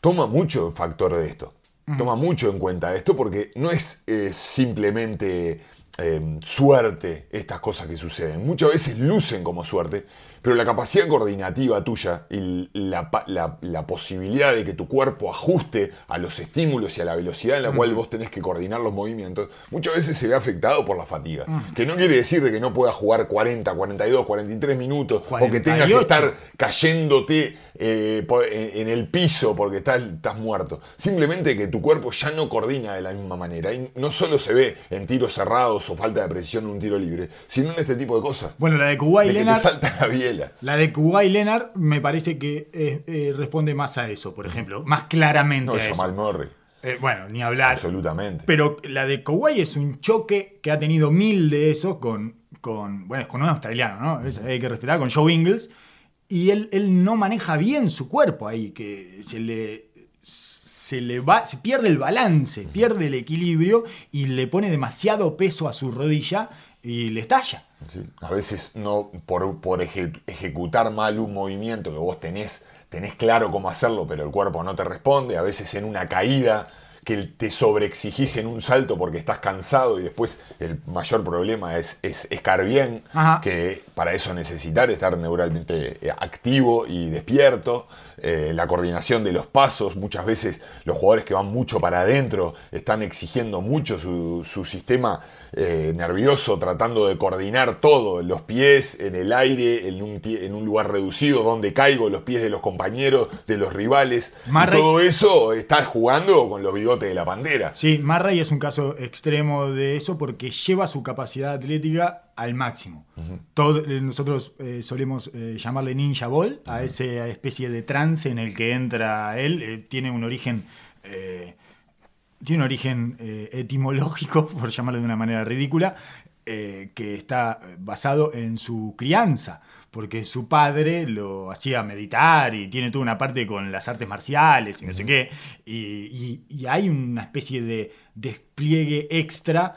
toma mucho factor de esto. Toma mucho en cuenta esto porque no es eh, simplemente eh, suerte estas cosas que suceden. Muchas veces lucen como suerte, pero la capacidad coordinativa tuya y la, pa- la- la posibilidad de que tu cuerpo ajuste a los estímulos y a la velocidad en la cual vos tenés que coordinar los movimientos, muchas veces se ve afectado por la fatiga. Que no quiere decir de que no puedas jugar 40, 42, 43 minutos o que tengas que 48. estar cayéndote eh, en, el piso porque estás, estás muerto. Simplemente que tu cuerpo ya no coordina de la misma manera. Y no solo se ve en tiros cerrados o falta de precisión en un tiro libre, sino en este tipo de cosas. Bueno, la de Kuwait de que te Leonard, salta la la de Kuwait Leonard me parece que eh, eh, responde más a eso, por ejemplo, más claramente No, a eso. Jamal Murray. Eh, bueno, ni hablar. Absolutamente. Pero la de Kawhi es un choque que ha tenido mil de esos con, con bueno, con un australiano, ¿no? Hay que respetar, con Joe Ingles. Y él, él no maneja bien su cuerpo ahí, que se le, se le va, se pierde el balance, pierde el equilibrio y le pone demasiado peso a su rodilla y le estalla. A veces no por, por eje- ejecutar mal un movimiento que vos tenés, tenés claro cómo hacerlo, pero el cuerpo no te responde. A veces en una caída que te sobreexigís en un salto porque estás cansado y después el mayor problema es, es estar bien, Ajá. que para eso necesitar estar neuralmente eh, activo y despierto. Eh, la coordinación de los pasos, muchas veces los jugadores que van mucho para adentro están exigiendo mucho su, su sistema eh, nervioso, tratando de coordinar todo, los pies en el aire, en un, en un lugar reducido, donde caigo, los pies de los compañeros, de los rivales. Y todo eso estás jugando con los bigotes de la pantera. Sí, Murray es un caso extremo de eso porque lleva su capacidad atlética al máximo. Todo- eh, nosotros eh, solemos eh, llamarle ninja ball a esa especie de trance en el que entra él. Eh, tiene un origen... tiene un origen eh, etimológico, por llamarlo de una manera ridícula, eh, que está basado en su crianza, porque su padre lo hacía meditar y tiene toda una parte con las artes marciales y no sé qué, y, y- y hay una especie de despliegue extra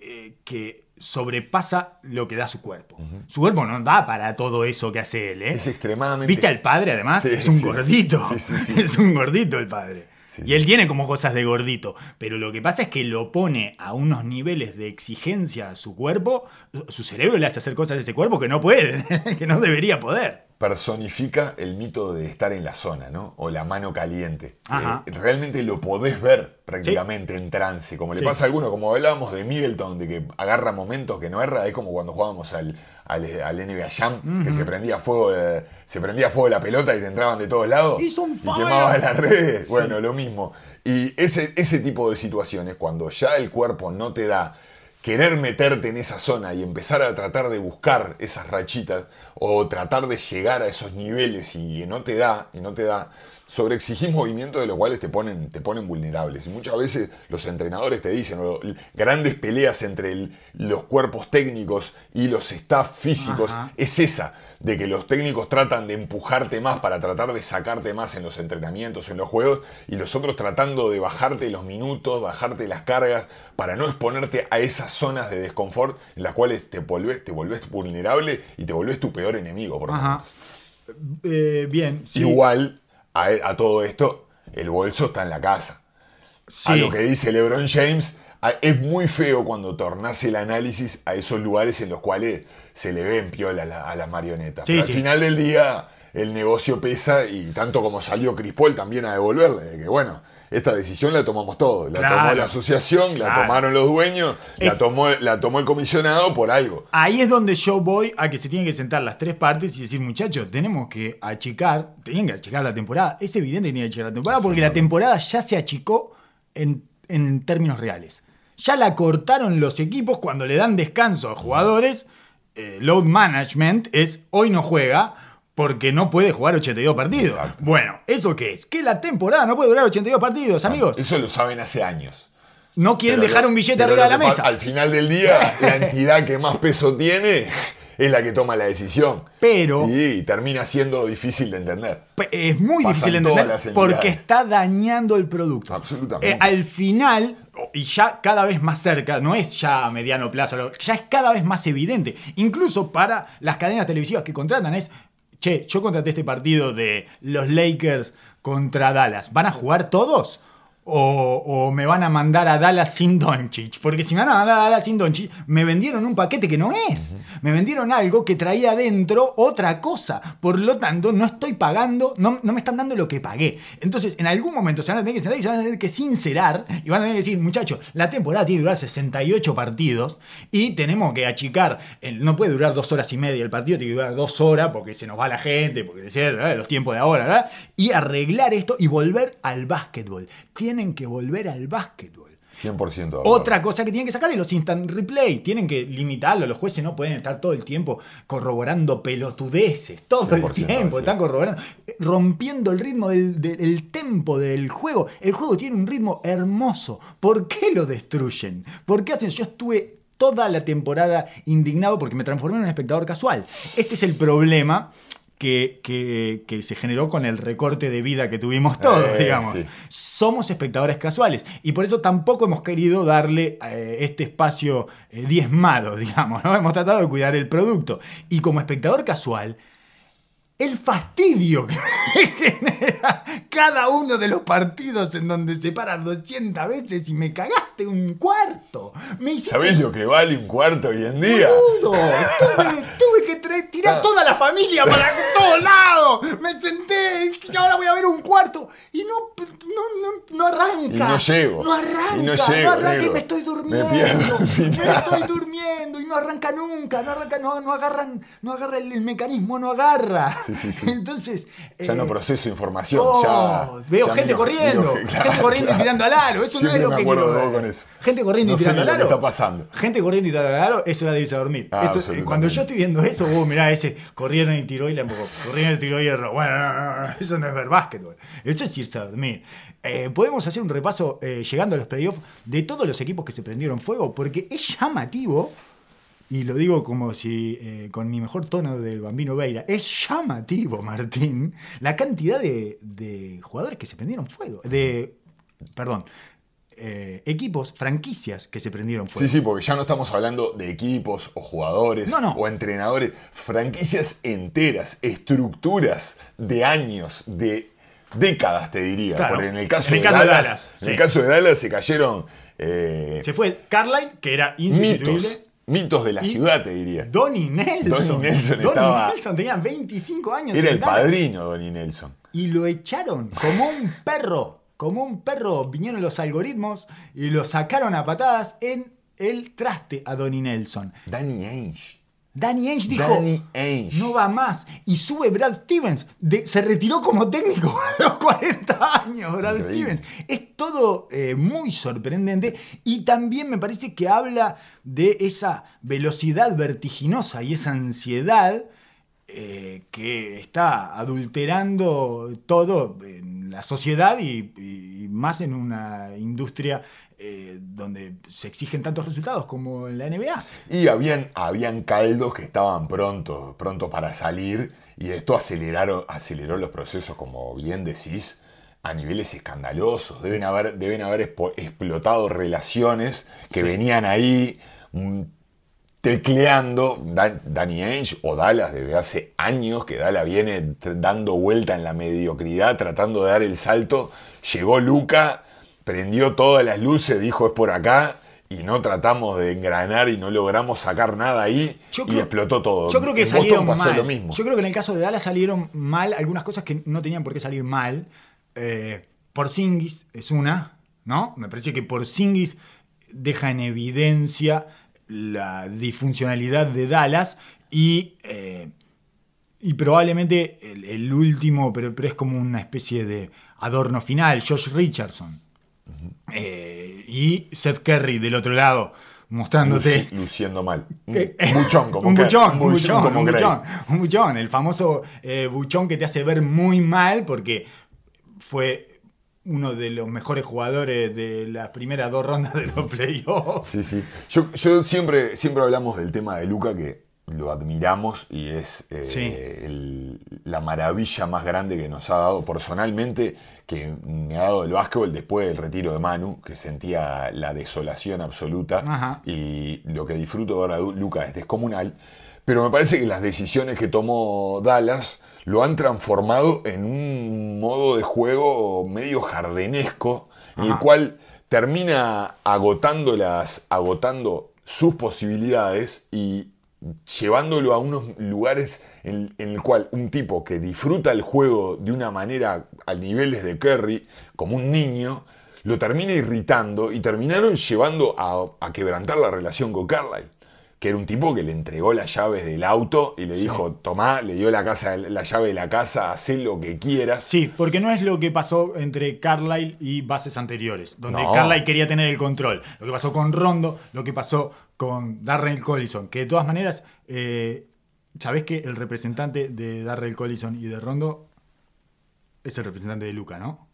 eh, que sobrepasa lo que da su cuerpo. Su cuerpo no da para todo eso que hace él, ¿eh? Es extremadamente... ¿Viste al padre además? Sí, es un sí. gordito. Sí, sí, sí. Es un gordito el padre. Y él tiene como cosas de gordito. Pero lo que pasa es que lo pone a unos niveles de exigencia a su cuerpo. Su cerebro le hace hacer cosas a ese cuerpo que no puede, que no debería poder. Personifica el mito de estar en la zona, ¿no? O la mano caliente. Eh, realmente lo podés ver prácticamente en trance, como le Sí. pasa a alguno, como hablábamos de Middleton, de que agarra momentos que no erra, es como cuando jugábamos al, al, al NBA Jam, que se prendía fuego, eh, se prendía fuego la pelota y te entraban de todos lados y quemabas las redes. Sí. Bueno, lo mismo. Y ese, ese tipo de situaciones, cuando ya el cuerpo no te da querer meterte en esa zona y empezar a tratar de buscar esas rachitas o tratar de llegar a esos niveles y no te da, y no te da, sobreexigís movimientos de los cuales te ponen, te ponen vulnerables. Y muchas veces los entrenadores te dicen, o grandes peleas entre el- los cuerpos técnicos y los staff físicos, Ajá. es esa, de que los técnicos tratan de empujarte más para tratar de sacarte más en los entrenamientos, en los juegos, y los otros tratando de bajarte los minutos, bajarte las cargas, para no exponerte a esas zonas de desconfort en las cuales te volvés, te volvés vulnerable y te volvés tu peor enemigo. Por Ajá. Eh, bien, sí. Igual a, a todo esto, el bolso está en la casa. Sí. A lo que dice LeBron James, es muy feo cuando tornás el análisis a esos lugares en los cuales se le ven piola a, la- a las marionetas. Sí, Pero sí. al final del día, el negocio pesa y tanto como salió Chris Paul también a devolverle, de que bueno, esta decisión la tomamos todos. La Claro. tomó la asociación, la Claro. tomaron los dueños, la, tomó, la tomó el comisionado por algo. Ahí es donde yo voy a que se tienen que sentar las tres partes y decir, muchachos, tenemos que achicar, tenían que achicar la temporada. Es evidente que tienen que achicar la temporada porque la temporada ya se achicó en, en términos reales. Ya la cortaron los equipos cuando le dan descanso a jugadores. Eh, load management es hoy no juega porque no puede jugar 82 partidos. Exacto. Bueno, ¿eso qué es? Que la temporada no puede durar 82 partidos, amigos. Eso lo saben hace años. no quieren Pero dejar lo- un billete arriba de la mesa. Al final del día, la entidad que más peso tiene es la que toma la decisión. Pero- Y termina siendo difícil de entender. Es muy Pasan difícil de entender porque está dañando el producto. Absolutamente. Eh, al final, y ya cada vez más cerca, no es ya a mediano plazo, ya es cada vez más evidente. Incluso para las cadenas televisivas que contratan, es, che, yo contraté este partido de los Lakers contra Dallas. ¿Van a jugar todos? O, o me van a mandar a Dallas sin Doncic. Porque si me van a mandar a Dallas sin Doncic, me vendieron un paquete que no es. Me vendieron algo que traía adentro otra cosa. Por lo tanto, no estoy pagando, no, no me están dando lo que pagué. Entonces, en algún momento se van a tener que sentar y se van a tener que sincerar y van a tener que decir, muchachos, la temporada tiene que durar 68 partidos y tenemos que achicar. el- no puede durar dos horas y media el partido, tiene que durar dos horas porque se nos va la gente, porque es los tiempos de ahora, ¿verdad? Y arreglar esto y volver al básquetbol. Tienen que volver al básquetbol. 100% de acuerdo. Otra cosa que tienen que sacar es los instant replay. Tienen que limitarlo. Los jueces no pueden estar todo el tiempo corroborando pelotudeces. Todo el 100% tiempo están corroborando. eh, Rompiendo el ritmo del, del- el tempo del juego. El juego tiene un ritmo hermoso. ¿Por qué lo destruyen? ¿Por qué hacen? Yo estuve toda la temporada indignado porque me transformé en un espectador casual. Este es el problema. Que, que- que se generó con el recorte de vida que tuvimos todos, Eh, digamos sí. somos espectadores casuales y por eso tampoco hemos querido darle eh, este espacio eh, diezmado, digamos, ¿no? Hemos tratado de cuidar el producto. Y como espectador casual, el fastidio que me genera cada uno de los partidos en donde se paran 200 veces y me cagaste un cuarto. Me hiciste ¿Sabés lo que vale un cuarto hoy en día? Boludo, tuve, tuve que tirar Ah. toda la familia para todos lados. Me senté y ahora voy a ver un cuarto. Y no, no, no, no arranca. Y no llego. No arranca. Y no no llego, arranca y me estoy Me durmiendo. Me, final. estoy durmiendo y no arranca nunca. No arranca, no, no agarran, no agarra el, el mecanismo, no agarra. Sí, sí, sí. Entonces. Ya eh, no proceso información. Oh, ya, veo ya gente corriendo, gente claro, corriendo y tirando al aro. Eso no es lo que quiero con eso. Gente corriendo No y tirando al lo que aro. está pasando. Gente corriendo y tirando al aro es hora de irse a dormir. Ah, Esto- absolutamente. cuando yo estoy viendo eso, vos mirá ese corrieron y tiró y la empujó. Corrieron y tiró y erró. Bueno, no, no, no, eso no es ver básquetbol. Eso es irse a dormir. Eh, Podemos hacer un repaso eh, llegando a los playoffs de todos los equipos que se prendieron fuego porque es llamativo. Y lo digo como si eh, con mi mejor tono del bambino Veira. Es llamativo, Martín, la cantidad de, de jugadores que se prendieron fuego. De. Perdón. eh, equipos, franquicias que se prendieron fuego. Sí, sí, porque ya no estamos hablando de equipos o jugadores No, no. o entrenadores, franquicias enteras, estructuras de años, de décadas, te diría. Claro. Porque en el caso, En el de, Dallas, en el caso de Dallas se cayeron eh, Se fue Carline, que era insustituible. mitos, mitos de la Y ciudad, te diría. Donnie Nelson. Donnie Nelson Donnie estaba- Nelson tenía 25 años. Era el Dallas. padrino, Donnie Nelson. Y lo echaron como un perro. Como un perro. Vinieron los algoritmos y lo sacaron a patadas en el traste a Donnie Nelson. Danny Ainge. Danny Ainge dijo. Danny Ainge. No va más. Y sube Brad Stevens. De- se retiró como técnico a los 40 años, Brad Increíble. Stevens. Es todo eh, muy sorprendente. Y también me parece que habla de esa velocidad vertiginosa y esa ansiedad eh, que está adulterando todo en la sociedad y, y más en una industria eh, donde se exigen tantos resultados como en la NBA. Y habían, habían caldos que estaban prontos, pronto para salir, y esto aceleraron, aceleró los procesos, como bien decís, a niveles escandalosos. Deben haber, deben haber explotado relaciones que venían ahí mm, tecleando. Dan- Danny Ainge o Dallas desde hace años, que Dallas viene dando vuelta en la mediocridad, tratando de dar el salto. Llegó Luca, prendió todas las luces, dijo es por acá. Y no tratamos de engranar y no logramos sacar nada ahí Yo y creo- explotó todo. Yo creo que en salieron pasó mal. lo mismo. Yo creo que en el caso de Dallas salieron mal algunas cosas que no tenían por qué salir mal. Eh, Porzingis es una, ¿no? Me parece que Porzingis deja en evidencia la disfuncionalidad de Dallas y, eh, y probablemente el, el último, pero, pero es como una especie de adorno final, Josh Richardson. Eh, y Seth Curry del otro lado, mostrándote... Luci- luciendo mal. Un buchón, como un que- buchón, un un buchón, como un Gray. buchón, un buchón, el famoso eh, buchón que te hace ver muy mal porque fue uno de los mejores jugadores de las primeras dos rondas de los playoffs. Sí, sí. Yo, yo siempre, siempre hablamos del tema de Luca que lo admiramos y es eh, Sí. el- la maravilla más grande que nos ha dado personalmente, que me ha dado el básquetbol después del retiro de Manu, que sentía la desolación absoluta Ajá. y lo que disfruto de ver a Du- Luca es descomunal. Pero me parece que las decisiones que tomó Dallas lo han transformado en un modo de juego medio jardinesco, en el cual termina agotando, las, agotando sus posibilidades y llevándolo a unos lugares en, en el cual un tipo que disfruta el juego de una manera a niveles de Kerry, como un niño, lo termina irritando y terminaron llevando a, a quebrantar la relación con Carlyle. Que era un tipo que le entregó las llaves del auto y le dijo, tomá, le dio la, casa, la llave de la casa, haz lo que quieras. Sí, porque no es lo que pasó entre Carlisle y bases anteriores, donde No. Carlisle quería tener el control. Lo que pasó con Rondo, lo que pasó con Darrell Collison, que de todas maneras, eh, ¿sabés que el representante de Darrell Collison y de Rondo es el representante de Luca, ¿no?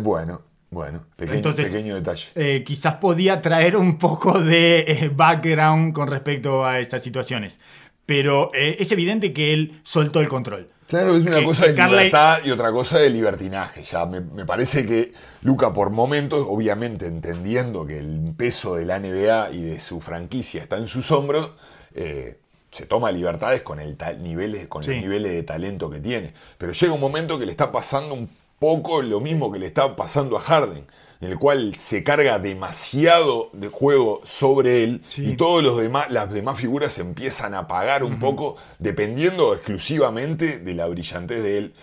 Bueno, bueno, pequeño, Entonces, pequeño detalle. eh, quizás podía traer un poco de eh, background con respecto a estas situaciones. Pero eh, es evidente que él soltó el control. Claro, es una que- cosa de libertad y otra cosa de libertinaje. Ya me, me parece que Luca, por momentos, obviamente entendiendo que el peso de la NBA y de su franquicia está en sus hombros, eh, se toma libertades con, el niveles, con Sí. los niveles de talento que tiene. Pero llega un momento que le está pasando un poco lo mismo que le está pasando a Harden, en el cual se carga demasiado de juego sobre él Sí. y todos los demás, las demás figuras empiezan a apagar un poco dependiendo exclusivamente de la brillantez de él.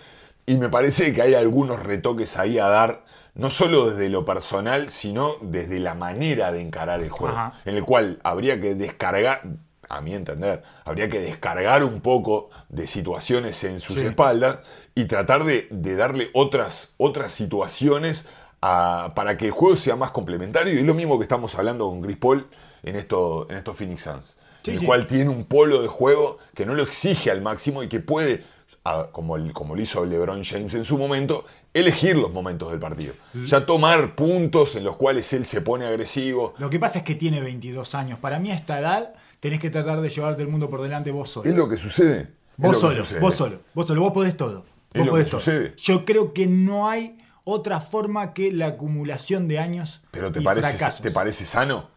Y me parece que hay algunos retoques ahí a dar, no solo desde lo personal, sino desde la manera de encarar el juego, Ajá. en el cual habría que descargar, a mi entender, habría que descargar un poco de situaciones en sus Sí. espaldas y tratar de, de darle otras, otras situaciones a- para que el juego sea más complementario. Y es lo mismo que estamos hablando con Chris Paul en, esto, en estos Phoenix Suns. Sí, el sí. cual tiene un polo de juego que no lo exige al máximo y que puede, como, el- como lo hizo LeBron James en su momento, elegir los momentos del partido. Ya tomar puntos en los cuales él se pone agresivo. Lo que pasa es que tiene 22 años. Para mí a esta edad tenés que tratar de llevarte el mundo por delante vos solo. Es lo que sucede. Es Vos que solo, sucede. vos solo, vos solo, vos podés todo. Es Vos lo podés que todo. sucede. Yo creo que no hay otra forma que la acumulación de años Pero ¿te y parece, fracasos. ¿te parece sano?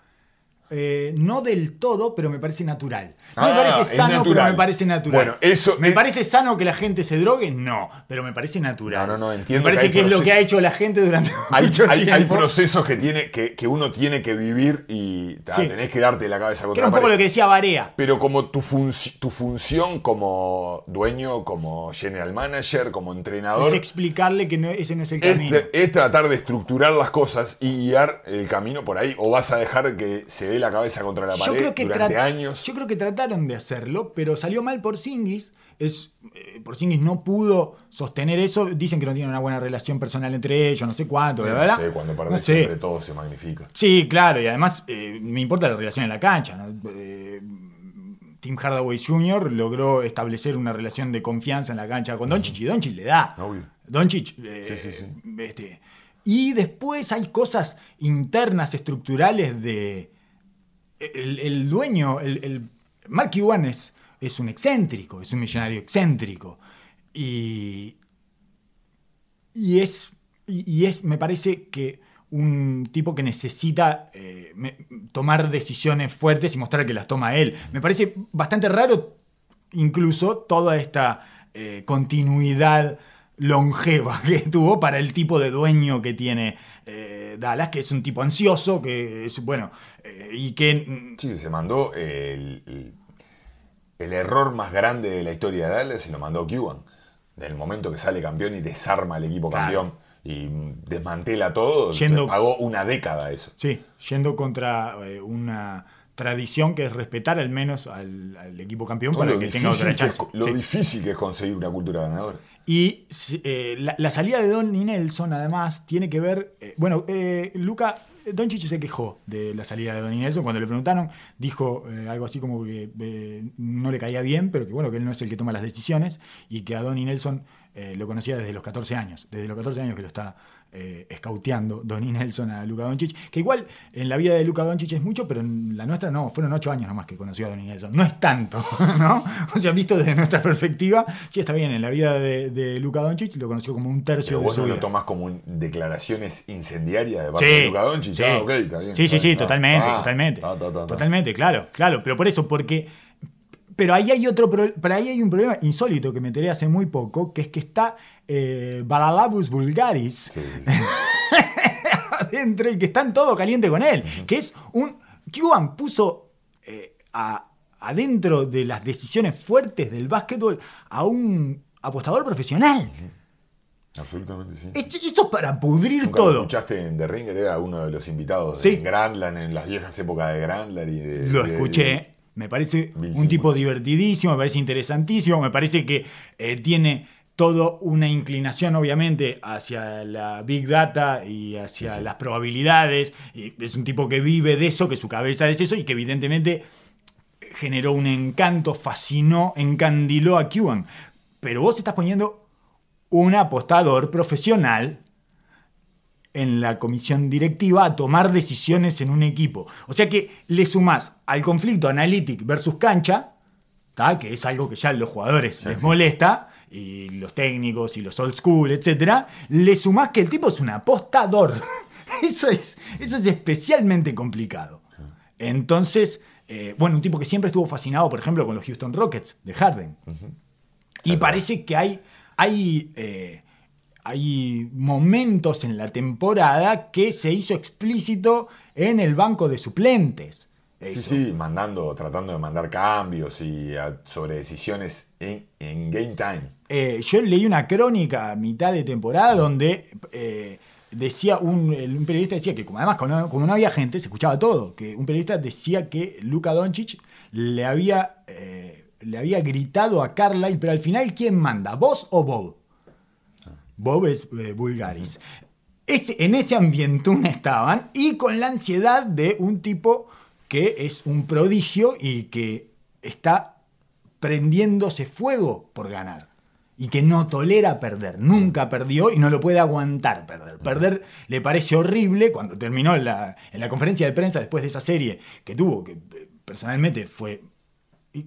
Eh, no del todo, pero me parece natural. No Ah, me parece es sano, pero me parece natural. Bueno, eso ¿Me es- parece sano que la gente se drogue? No, pero me parece natural. No, no, no, entiendo Me parece que es lo que ha hecho la gente durante Hay, mucho hay- hay procesos que, tiene, que, que uno tiene que vivir y ta, Sí. tenés que darte la cabeza contra era un poco lo que decía Barea. Pero como tu, funci- tu función como dueño, como general manager, como entrenador, Es explicarle que no- ese no es el es, camino. es tratar de estructurar las cosas y guiar el camino por ahí. O vas a dejar que se dé la cabeza contra la pared durante años. yo creo que trataron de hacerlo, pero salió mal por Singis. Es, eh, Porzingis no pudo sostener eso. Dicen que no tienen una buena relación personal entre ellos, no sé cuánto, No ¿verdad? sé, cuando perdés No sé. siempre todo se magnifica. Sí, claro, y además eh, me importa la relación en la cancha. ¿no? Eh, Tim Hardaway Jr. logró establecer una relación de confianza en la cancha con Doncic y Doncic le da. Obvio. Doncic. eh, Sí, sí, sí. este, y después hay cosas internas, estructurales de. El, dueño, el, Mark Cuban es, es un excéntrico, es un millonario excéntrico. Y, y es, y, es, me parece que un tipo que necesita eh, tomar decisiones fuertes y mostrar que las toma él. Me parece bastante raro incluso toda esta eh, continuidad longeva que tuvo para el tipo de dueño que tiene eh, Dallas, que es un tipo ansioso, que es, bueno, eh, y que... mm, Sí, se mandó el, el- el error más grande de la historia de Dallas, se lo mandó Cuban. Del momento que sale campeón y desarma al equipo Claro. campeón y desmantela todo, Yendo- pagó una década eso. Sí, yendo contra eh, una tradición que es respetar al menos al, al equipo campeón para lo, que tenga difícil otra que es, chance. lo Sí. difícil que es conseguir una cultura ganadora. Y eh, la, salida de Don y Nelson, además, tiene que ver. eh, bueno, eh, Luca. Doncic se quejó de la salida de Don y Nelson. Cuando le preguntaron, dijo eh, algo así como que eh, no le caía bien, pero que bueno, que él no es el que toma las decisiones y que a Don y Nelson eh, lo conocía desde los 14 años, desde los 14 años que lo está eh, escauteando Donny Nelson a Luka Doncic, que igual en la vida de Luka Doncic es mucho, pero en la nuestra no, fueron 8 años nomás que conoció a Donny Nelson. No es tanto, ¿no? O sea, visto desde nuestra perspectiva, sí está bien, en la vida de, de Luka Doncic lo conoció como un tercio Pero de vos su no lo vida. tomás como un- declaraciones incendiarias de parte Sí, de Luka Doncic. sí. Ah, ok, está bien. Sí, sí, está sí, bien. totalmente, Ah, totalmente. ta, ta, ta, ta. Totalmente, claro, claro. Pero por eso, porque. Pero ahí hay otro pro- pero ahí hay un problema insólito que me enteré hace muy poco, que es que está eh, Balalabus Vulgaris Sí. adentro y que están todo caliente con él. Que es un. Cuban puso eh, a- adentro de las decisiones fuertes del básquetbol a un apostador profesional. Absolutamente sí. Esto- Eso es para pudrir Nunca lo todo. escuchaste en The Ringer, era uno de los invitados Sí. de Grandland, en las viejas épocas de Grandland y de. Lo de- escuché. Me parece un tipo divertidísimo, me parece interesantísimo, me parece que eh, tiene toda una inclinación, obviamente, hacia la big data y hacia las probabilidades. Y es un tipo que vive de eso, que su cabeza es eso y que evidentemente generó un encanto, fascinó, encandiló a Cuban. Pero vos estás poniendo un apostador profesional en la comisión directiva a tomar decisiones en un equipo. O sea que le sumás al conflicto analytic versus cancha, ¿tá? que es algo que ya a los jugadores Sí, les sí. molesta, y los técnicos y los old school, etc., le sumás que el tipo es un apostador. Eso es, eso es especialmente complicado. Entonces, eh, bueno, un tipo que siempre estuvo fascinado, por ejemplo, con los Houston Rockets de Harden. Y parece que hay, hay, eh, hay momentos en la temporada que se hizo explícito en el banco de suplentes. Sí, Eso. sí, mandando, tratando de mandar cambios y a- sobre decisiones en, en game time. Eh, yo leí una crónica a mitad de temporada donde eh, decía un, un periodista decía que como además como no, como no había gente se escuchaba todo que un periodista decía que Luka Doncic le había eh, le había gritado a Carlisle pero al final quién manda vos o Bob Bob es eh, Bulgaris Ese- en ese ambientún estaban y con la ansiedad de un tipo que es un prodigio y que está prendiéndose fuego por ganar. Y que no tolera perder. Nunca perdió y no lo puede aguantar perder. Perder le parece horrible cuando terminó en la, en la conferencia de prensa después de esa serie que tuvo, que eh, personalmente fue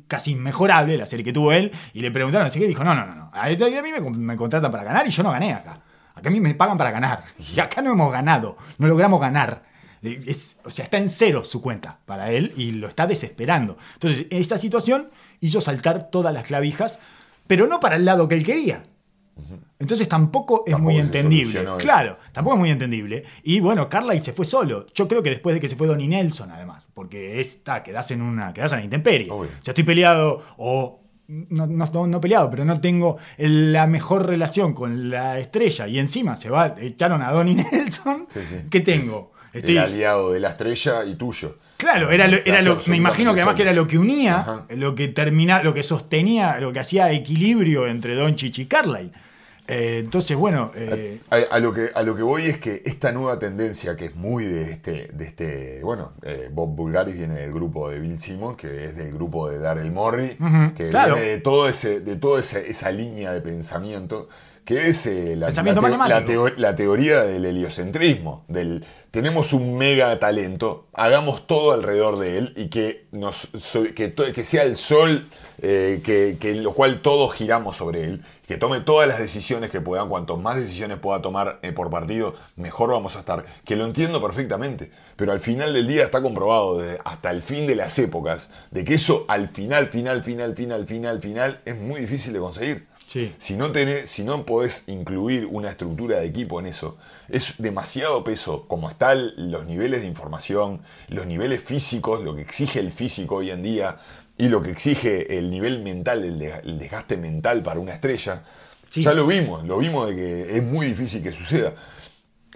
casi inmejorable la serie que tuvo él, y le preguntaron, así que dijo, no, no, no, no, a mí me, me contratan para ganar y yo no gané acá. Acá a mí me pagan para ganar. Y acá no hemos ganado, no logramos ganar. Es- o sea, está en cero su cuenta para él y lo está desesperando. Entonces, esa situación hizo saltar todas las clavijas, pero no para el lado que él quería. Entonces tampoco es Tampoco muy entendible. Claro, tampoco es muy entendible. Y bueno, Carlisle se fue solo. Yo creo que después de que se fue Donnie Nelson, además. Porque está, quedás en una, quedás en la intemperie. Obvio. Sea, estoy peleado o. No, no, peleado, pero no tengo la mejor relación con la estrella. Y encima se va, echaron a Donnie Nelson. Sí, sí. ¿Qué tengo? Es Estoy- El aliado de la estrella y tuyo. Claro, era lo, era lo- me imagino que además que era lo que unía, Ajá. lo que termina, lo que sostenía, lo que hacía equilibrio entre Doncic y Carlisle. Eh, entonces, bueno, eh, A, a lo que, a lo que voy es que esta nueva tendencia que es muy de este, de este bueno, eh, Bob Bulgaris viene del grupo de Bill Simmons, que es del grupo de Daryl Morey, que claro. viene de todo ese, de toda esa línea de pensamiento, que es eh, la, Pensamiento la teo- matemático. la teo- la teoría del heliocentrismo, del tenemos un mega talento, hagamos todo alrededor de él y que, nos, que, que sea el sol eh, que, lo cual todos giramos sobre él, que tome todas las decisiones que puedan, cuanto más decisiones pueda tomar eh, por partido, mejor vamos a estar. Que lo entiendo perfectamente, pero al final del día está comprobado desde hasta el fin de las épocas, de que eso al final, final, final, final, final, final, es muy difícil de conseguir. Sí. Si no, tenés, si no podés incluir una estructura de equipo en eso, es demasiado peso, como están los niveles de información, los niveles físicos, lo que exige el físico hoy en día y lo que exige el nivel mental, el, de- el desgaste mental para una estrella. Sí. Ya lo vimos, lo vimos de que es muy difícil que suceda.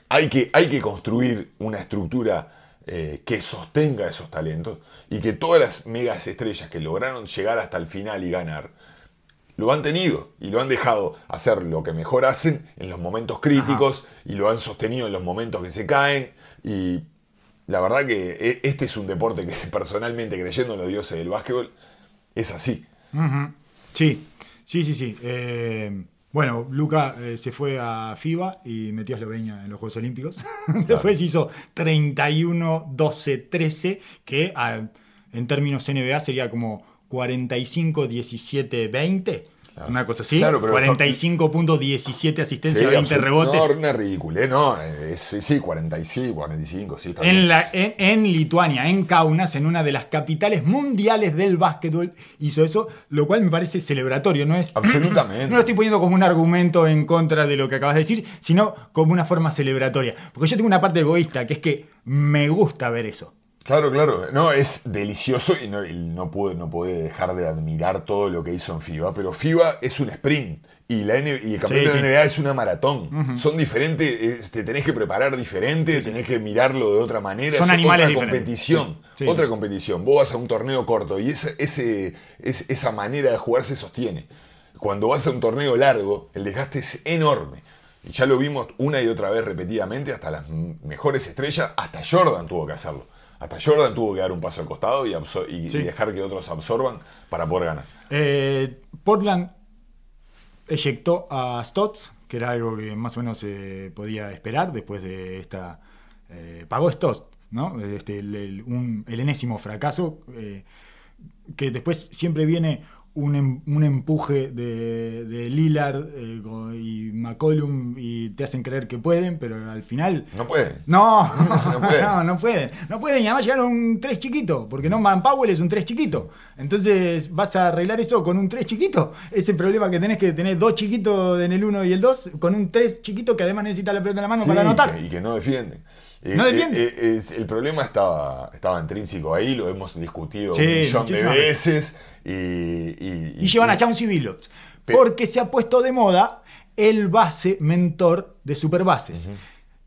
Hay que, hay que construir una estructura eh, que sostenga esos talentos y que todas las megas estrellas que lograron llegar hasta el final y ganar, lo han tenido y lo han dejado hacer lo que mejor hacen en los momentos críticos y lo han sostenido en los momentos que se caen. Y la verdad que e- este es un deporte que personalmente, creyendo en los dioses del básquetbol, es así. Sí, sí, sí, sí. Eh, Bueno, Luca eh, se fue a FIBA y metió a Eslovenia en los Juegos Olímpicos. Después hizo 31, 12, 13, que ah, en términos NBA sería como 45, 17, 20. Una cosa así. Claro, pero- 45.17 asistencia, Sí, 20 absolut- rebotes. No, una ridícula, no, es- sí, sí, 45, 45, sí, está bien. En, la, en, en Lituania, en Kaunas, en una de las capitales mundiales del básquetbol, hizo eso, lo cual me parece celebratorio. No es, Absolutamente. no lo estoy poniendo como un argumento en contra de lo que acabas de decir, sino como una forma celebratoria. Porque yo tengo una parte egoísta, que es que me gusta ver eso. Claro, claro. No, es delicioso y no, y no, pude, no dejar de admirar todo lo que hizo en FIBA. Pero FIBA es un sprint y, la N- y el campeonato Sí, de sí. NBA es una maratón. Son diferentes, es- te tenés que preparar diferente, tenés que mirarlo de otra manera. Son es animales otra competición. Sí. Sí. Otra competición. Vos vas a un torneo corto y esa, ese, es- esa manera de jugar se sostiene. Cuando vas a un torneo largo, el desgaste es enorme. Y ya lo vimos una y otra vez repetidamente, hasta las mejores estrellas, hasta Jordan tuvo que hacerlo. Hasta Jordan tuvo que dar un paso al costado y, dejar que otros absorban para poder ganar. Eh, Portland eyectó a Stotts, que era algo que más o menos se podía esperar después de esta. eh, pagó Stotts, ¿no? Este, el, el- un- el enésimo fracaso, eh, que después siempre viene un, em- un empuje de, de Lillard eh, y McCollum y te hacen creer que pueden, pero al final. No puede. No, No pueden. no, no pueden. No pueden y además llegaron a un 3 chiquito, porque Norman Powell es un 3 chiquito. Entonces, ¿vas a arreglar eso con un 3 chiquito? Ese problema que tenés que tener dos chiquitos en el 1 y el 2, con un 3 chiquito que además necesita la pelota en la mano Sí, para anotar. y que no defienden. Eh, No eh, defienden. eh, es- el problema estaba, estaba intrínseco ahí, lo hemos discutido Sí, un millón de veces. Y, y- Y llevan a Chauncey Billups. Porque se ha puesto de moda el base mentor de superbases.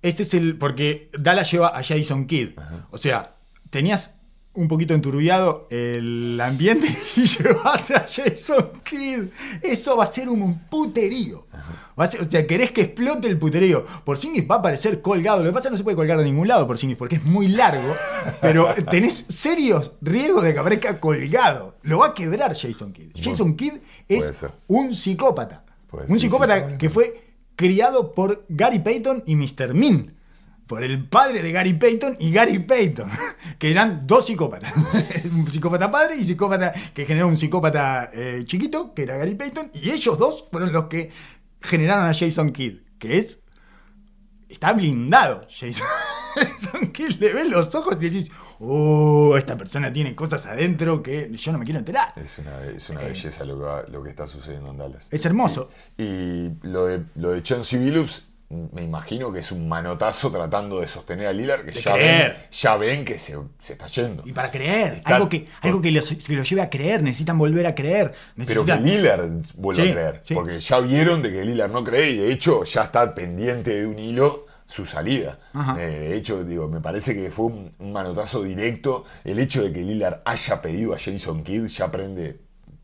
Ese es el. Porque Dallas lleva a Jason Kidd. O sea, tenías un poquito enturbiado el ambiente y llevaste a Jason Kidd. Eso va a ser un puterío. Va a ser- o sea, querés que explote el puterío. Por va a aparecer colgado. Lo que pasa es que no se puede colgar de ningún lado por porque es muy largo. Pero tenés serios riesgos de que aparezca colgado. Lo va a quebrar Jason Kidd. Jason Kidd es un psicópata. Un psicópata sí. que fue criado por Gary Payton y Mr. Min. Por el padre de Gary Payton y Gary Payton, que eran dos psicópatas. un psicópata padre y psicópata que generó un psicópata eh, chiquito, que era Gary Payton, y ellos dos fueron los que generaron a Jason Kidd, que es. Está blindado, Jason. Jason Kidd le ves los ojos y dices, oh, esta persona tiene cosas adentro que yo no me quiero enterar. Es una, es una Eh. belleza lo que, va- lo que está sucediendo en Dallas. Es hermoso. Y, y lo de, lo de Chauncey Billups, me imagino que es un manotazo tratando de sostener a Lillard, que De ya ven, ya ven que se, se está yendo. Y para creer, Está- algo que, algo que los, que los lleve a creer, necesitan volver a creer. Pero que Lillard vuelva Sí, a creer. sí. Porque ya vieron de que Lillard no cree y de hecho ya está pendiente de un hilo su salida. Eh, de hecho, digo, me parece que fue un, un manotazo directo. El hecho de que Lillard haya pedido a Jason Kidd ya prende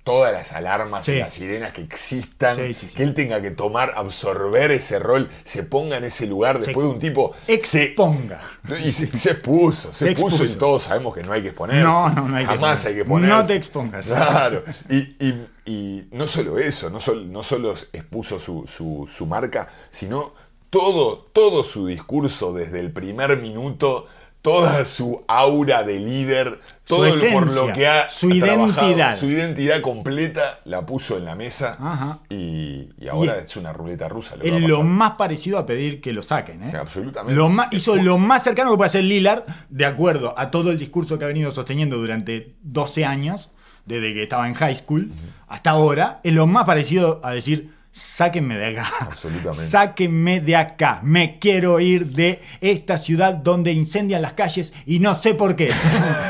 todas las alarmas Sí. y las sirenas que existan. Sí, sí, sí. Que él tenga que tomar, absorber ese rol, se ponga en ese lugar después de un tipo. se- exponga. y se, se expuso, se, Se expuso, expuso. y todos sabemos que no hay que exponerse. No, no, no hay Jamás exponerse. hay que ponerse. No te expongas. Claro. Y, y- y no solo eso, no, sol- no solo expuso su, su- su marca, sino todo, todo su discurso desde el primer minuto, toda su aura de líder, todo lo por lo que ha su trabajado, identidad. su identidad completa la puso en la mesa Ajá. y, y ahora Y- es una ruleta rusa. Lo Es lo más parecido a pedir que lo saquen. ¿eh? Absolutamente. Lo más- hizo lo más cercano que puede hacer Lillard, de acuerdo a todo el discurso que ha venido sosteniendo durante 12 años, desde que estaba en high school hasta ahora, es lo más parecido a decir. Sáquenme de acá. Absolutamente. Sáquenme de acá. Me quiero ir de esta ciudad donde incendian las calles y no sé por qué.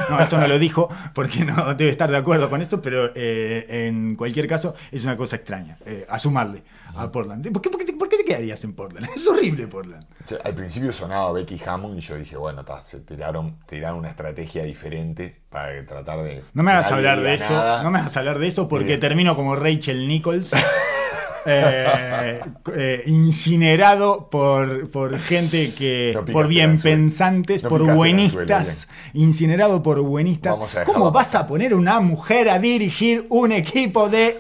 No, eso no lo dijo porque no debe estar de acuerdo con esto, pero eh, en cualquier caso es una cosa extraña. eh, a sumarle a Portland. ¿Por qué, por qué te- por qué te quedarías en Portland? Es horrible Portland. Al principio sonaba Becky Hammond y yo dije, bueno, ta, se tiraron, tiraron una estrategia diferente para tratar de. No me hagas hablar de eso. nada. No me hagas hablar de eso porque Bien. termino como Rachel Nichols. eh, eh, incinerado por, por gente que. No por el bien anzuelo. pensantes, No por buenistas. Incinerado por buenistas. ¿Cómo vas a poner una mujer a dirigir un equipo de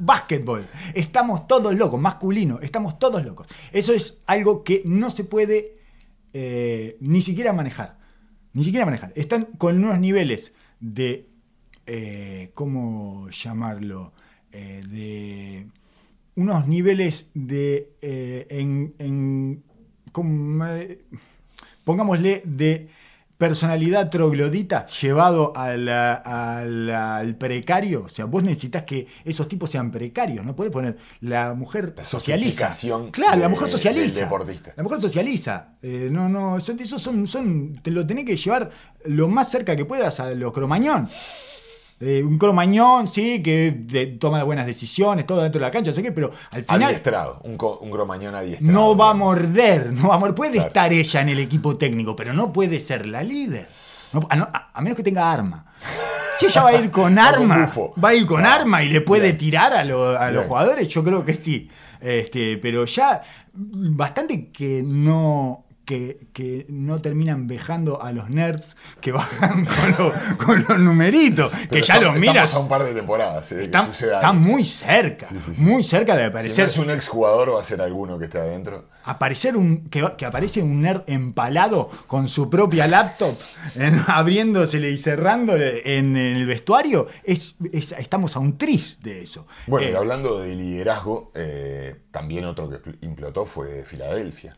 básquetbol. Estamos todos locos, masculino, estamos todos locos. Eso es algo que no se puede eh, ni siquiera manejar. Ni siquiera manejar. Están con unos niveles de, eh, ¿cómo llamarlo? Eh, de unos niveles de, eh, en, en- ¿cómo, eh, pongámosle, de personalidad troglodita llevado a la- a la- al precario. O sea, vos necesitas que esos tipos sean precarios. No podés poner la mujer La socializa. Claro, la mujer socializa. deportista. La mujer socializa. Eh, no, no, eso, eso son, son, te lo tenés que llevar lo más cerca que puedas a los cromañón. Eh, un cromañón, sí, que de- toma buenas decisiones, todo dentro de la cancha, sé qué, pero al final Adiestrado, un, un cromañón adiestrado. no va a morder, no va a morder. Puede Claro. estar ella en el equipo técnico, pero no puede ser la líder. No- a, no- a- a menos que tenga arma. Si ella va a ir con arma, va a ir con Claro. arma y le puede Bien. tirar a, lo- a los jugadores, yo creo que sí. Este, pero ya bastante que no. Que, que no terminan vejando a los nerds que bajan con, lo- con los numeritos, que Pero ya estamos- los miras. Estamos a un par de temporadas eh, que están algo. muy cerca, Sí, sí, sí. muy cerca de Si no aparecer. es un exjugador, va a ser alguno que esté adentro. Aparecer un. Que, que aparece un nerd empalado con su propia laptop, en- abriéndosele y cerrándole en, el vestuario, es, es- estamos a un tris de eso. Bueno, Eh, y hablando de liderazgo, eh, también otro que implotó fue Filadelfia.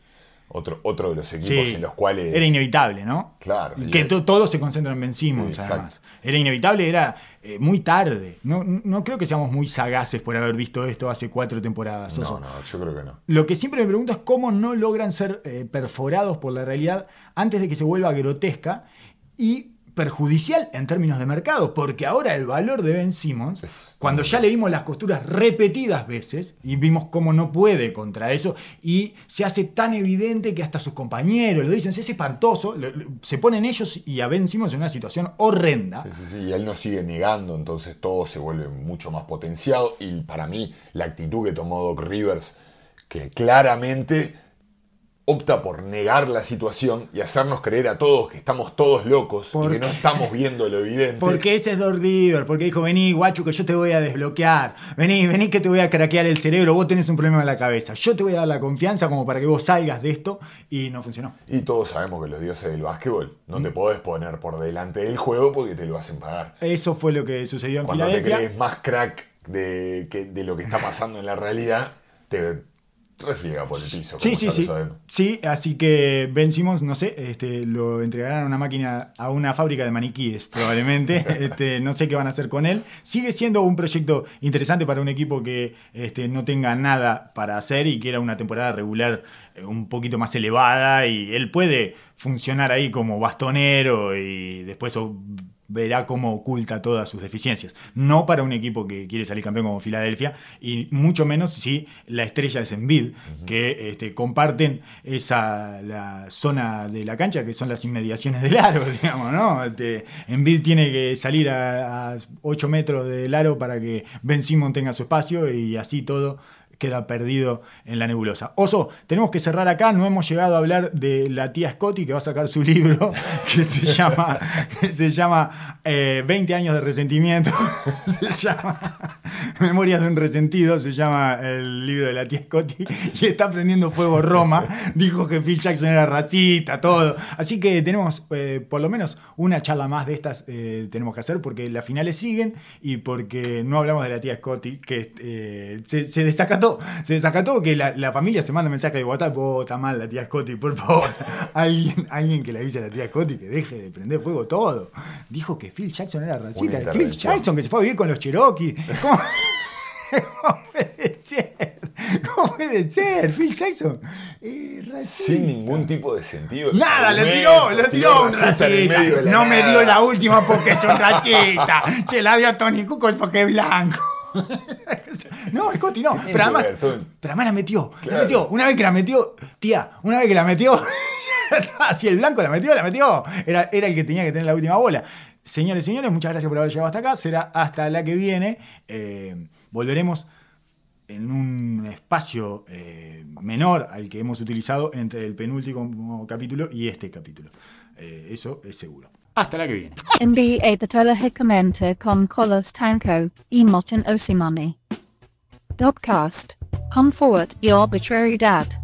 Otro, otro de los equipos sí, en los cuales. Era inevitable, ¿no? Claro. Que Y- to- todo se concentra en Ben Simmons, además. Era inevitable, era eh, muy tarde. No, no creo que seamos muy sagaces por haber visto esto hace cuatro temporadas. No, no, yo creo que no. Lo que siempre me pregunto es cómo no logran ser eh, perforados por la realidad antes de que se vuelva grotesca y perjudicial en términos de mercado, porque ahora el valor de Ben Simmons, Es- cuando ya le vimos las costuras repetidas veces y vimos cómo no puede contra eso, y se hace tan evidente que hasta sus compañeros lo dicen, es espantoso, se ponen ellos y a Ben Simmons en una situación horrenda. Sí, sí, sí, y él no sigue negando, entonces todo se vuelve mucho más potenciado. Y para mí, la actitud que tomó Doc Rivers, que claramente opta por negar la situación y hacernos creer a todos que estamos todos locos ¿Por y que no estamos viendo lo evidente. Porque ese es Doc River, porque dijo, vení, guacho, que yo te voy a desbloquear. Vení, vení que te voy a craquear el cerebro, vos tenés un problema en la cabeza. Yo te voy a dar la confianza como para que vos salgas de esto y no funcionó. Y todos sabemos que los dioses del básquetbol no Mm. te podés poner por delante del juego porque te lo hacen pagar. Eso fue lo que sucedió en Cuando te Filadelfia. crees más crack de, que- de lo que está pasando en la realidad, te refriega por el piso. Sí, sí, sí. Sí, así que Ben Simmons, no sé, este, lo entregarán a una máquina, a una fábrica de maniquíes, probablemente. Este, no sé qué van a hacer con él. Sigue siendo un proyecto interesante para un equipo que este, no tenga nada para hacer y quiera una temporada regular eh, un poquito más elevada. Y él puede funcionar ahí como bastonero y después verá cómo oculta todas sus deficiencias. No para un equipo que quiere salir campeón como Filadelfia, y mucho menos si la estrella es Embiid, que este, comparten esa la zona de la cancha, que son las inmediaciones del aro, digamos, ¿no? Este, Embiid tiene que salir a, a 8 metros del aro para que Ben Simon tenga su espacio y así todo queda perdido en la nebulosa. Oso, tenemos que cerrar acá, no hemos llegado a hablar de la tía Scotty que va a sacar su libro que se llama, se llama eh, 20 años de resentimiento, se llama Memorias de un resentido, se llama el libro de la tía Scotty y está prendiendo fuego Roma, dijo que Phil Jackson era racista, todo, así que tenemos eh, por lo menos una charla más de estas eh, tenemos que hacer porque las finales siguen y porque no hablamos de la tía Scotty que eh, se, se desacató, se desacató que la, la familia se manda mensaje de WhatsApp, oh, está mal la tía Scotty, por favor, alguien, alguien que le avise a la tía Scotty que deje de prender fuego todo. Dijo que Phil Jackson era racista, Phil. Jackson que se fue a vivir con los Cherokee. ¿Cómo? ¿Cómo puede ser? ¿Cómo puede ser? Phil Jackson. eh. Sin ningún tipo de sentido. Nada, lo tiró, lo tiró un racista No me dio la última porque es un racista. Se la dio a Tony Kukoc porque es blanco. No, Scotty no. Pero además, pero además la metió. La metió. Una vez que la metió, tía, una vez que la metió, si el blanco la metió, la metió. Era, era el que tenía que tener la última bola. Señores y señores, muchas gracias por haber llegado hasta acá. Será hasta la que viene. Eh, volveremos en un espacio eh, menor al que hemos utilizado entre el penúltimo capítulo y este capítulo. Eh, eso es seguro. Hasta la que viene. NBA Tatola Hickamenta com Kolos Tanko, Emoton Osimani. Dopcast. Comfort the arbitrary dad.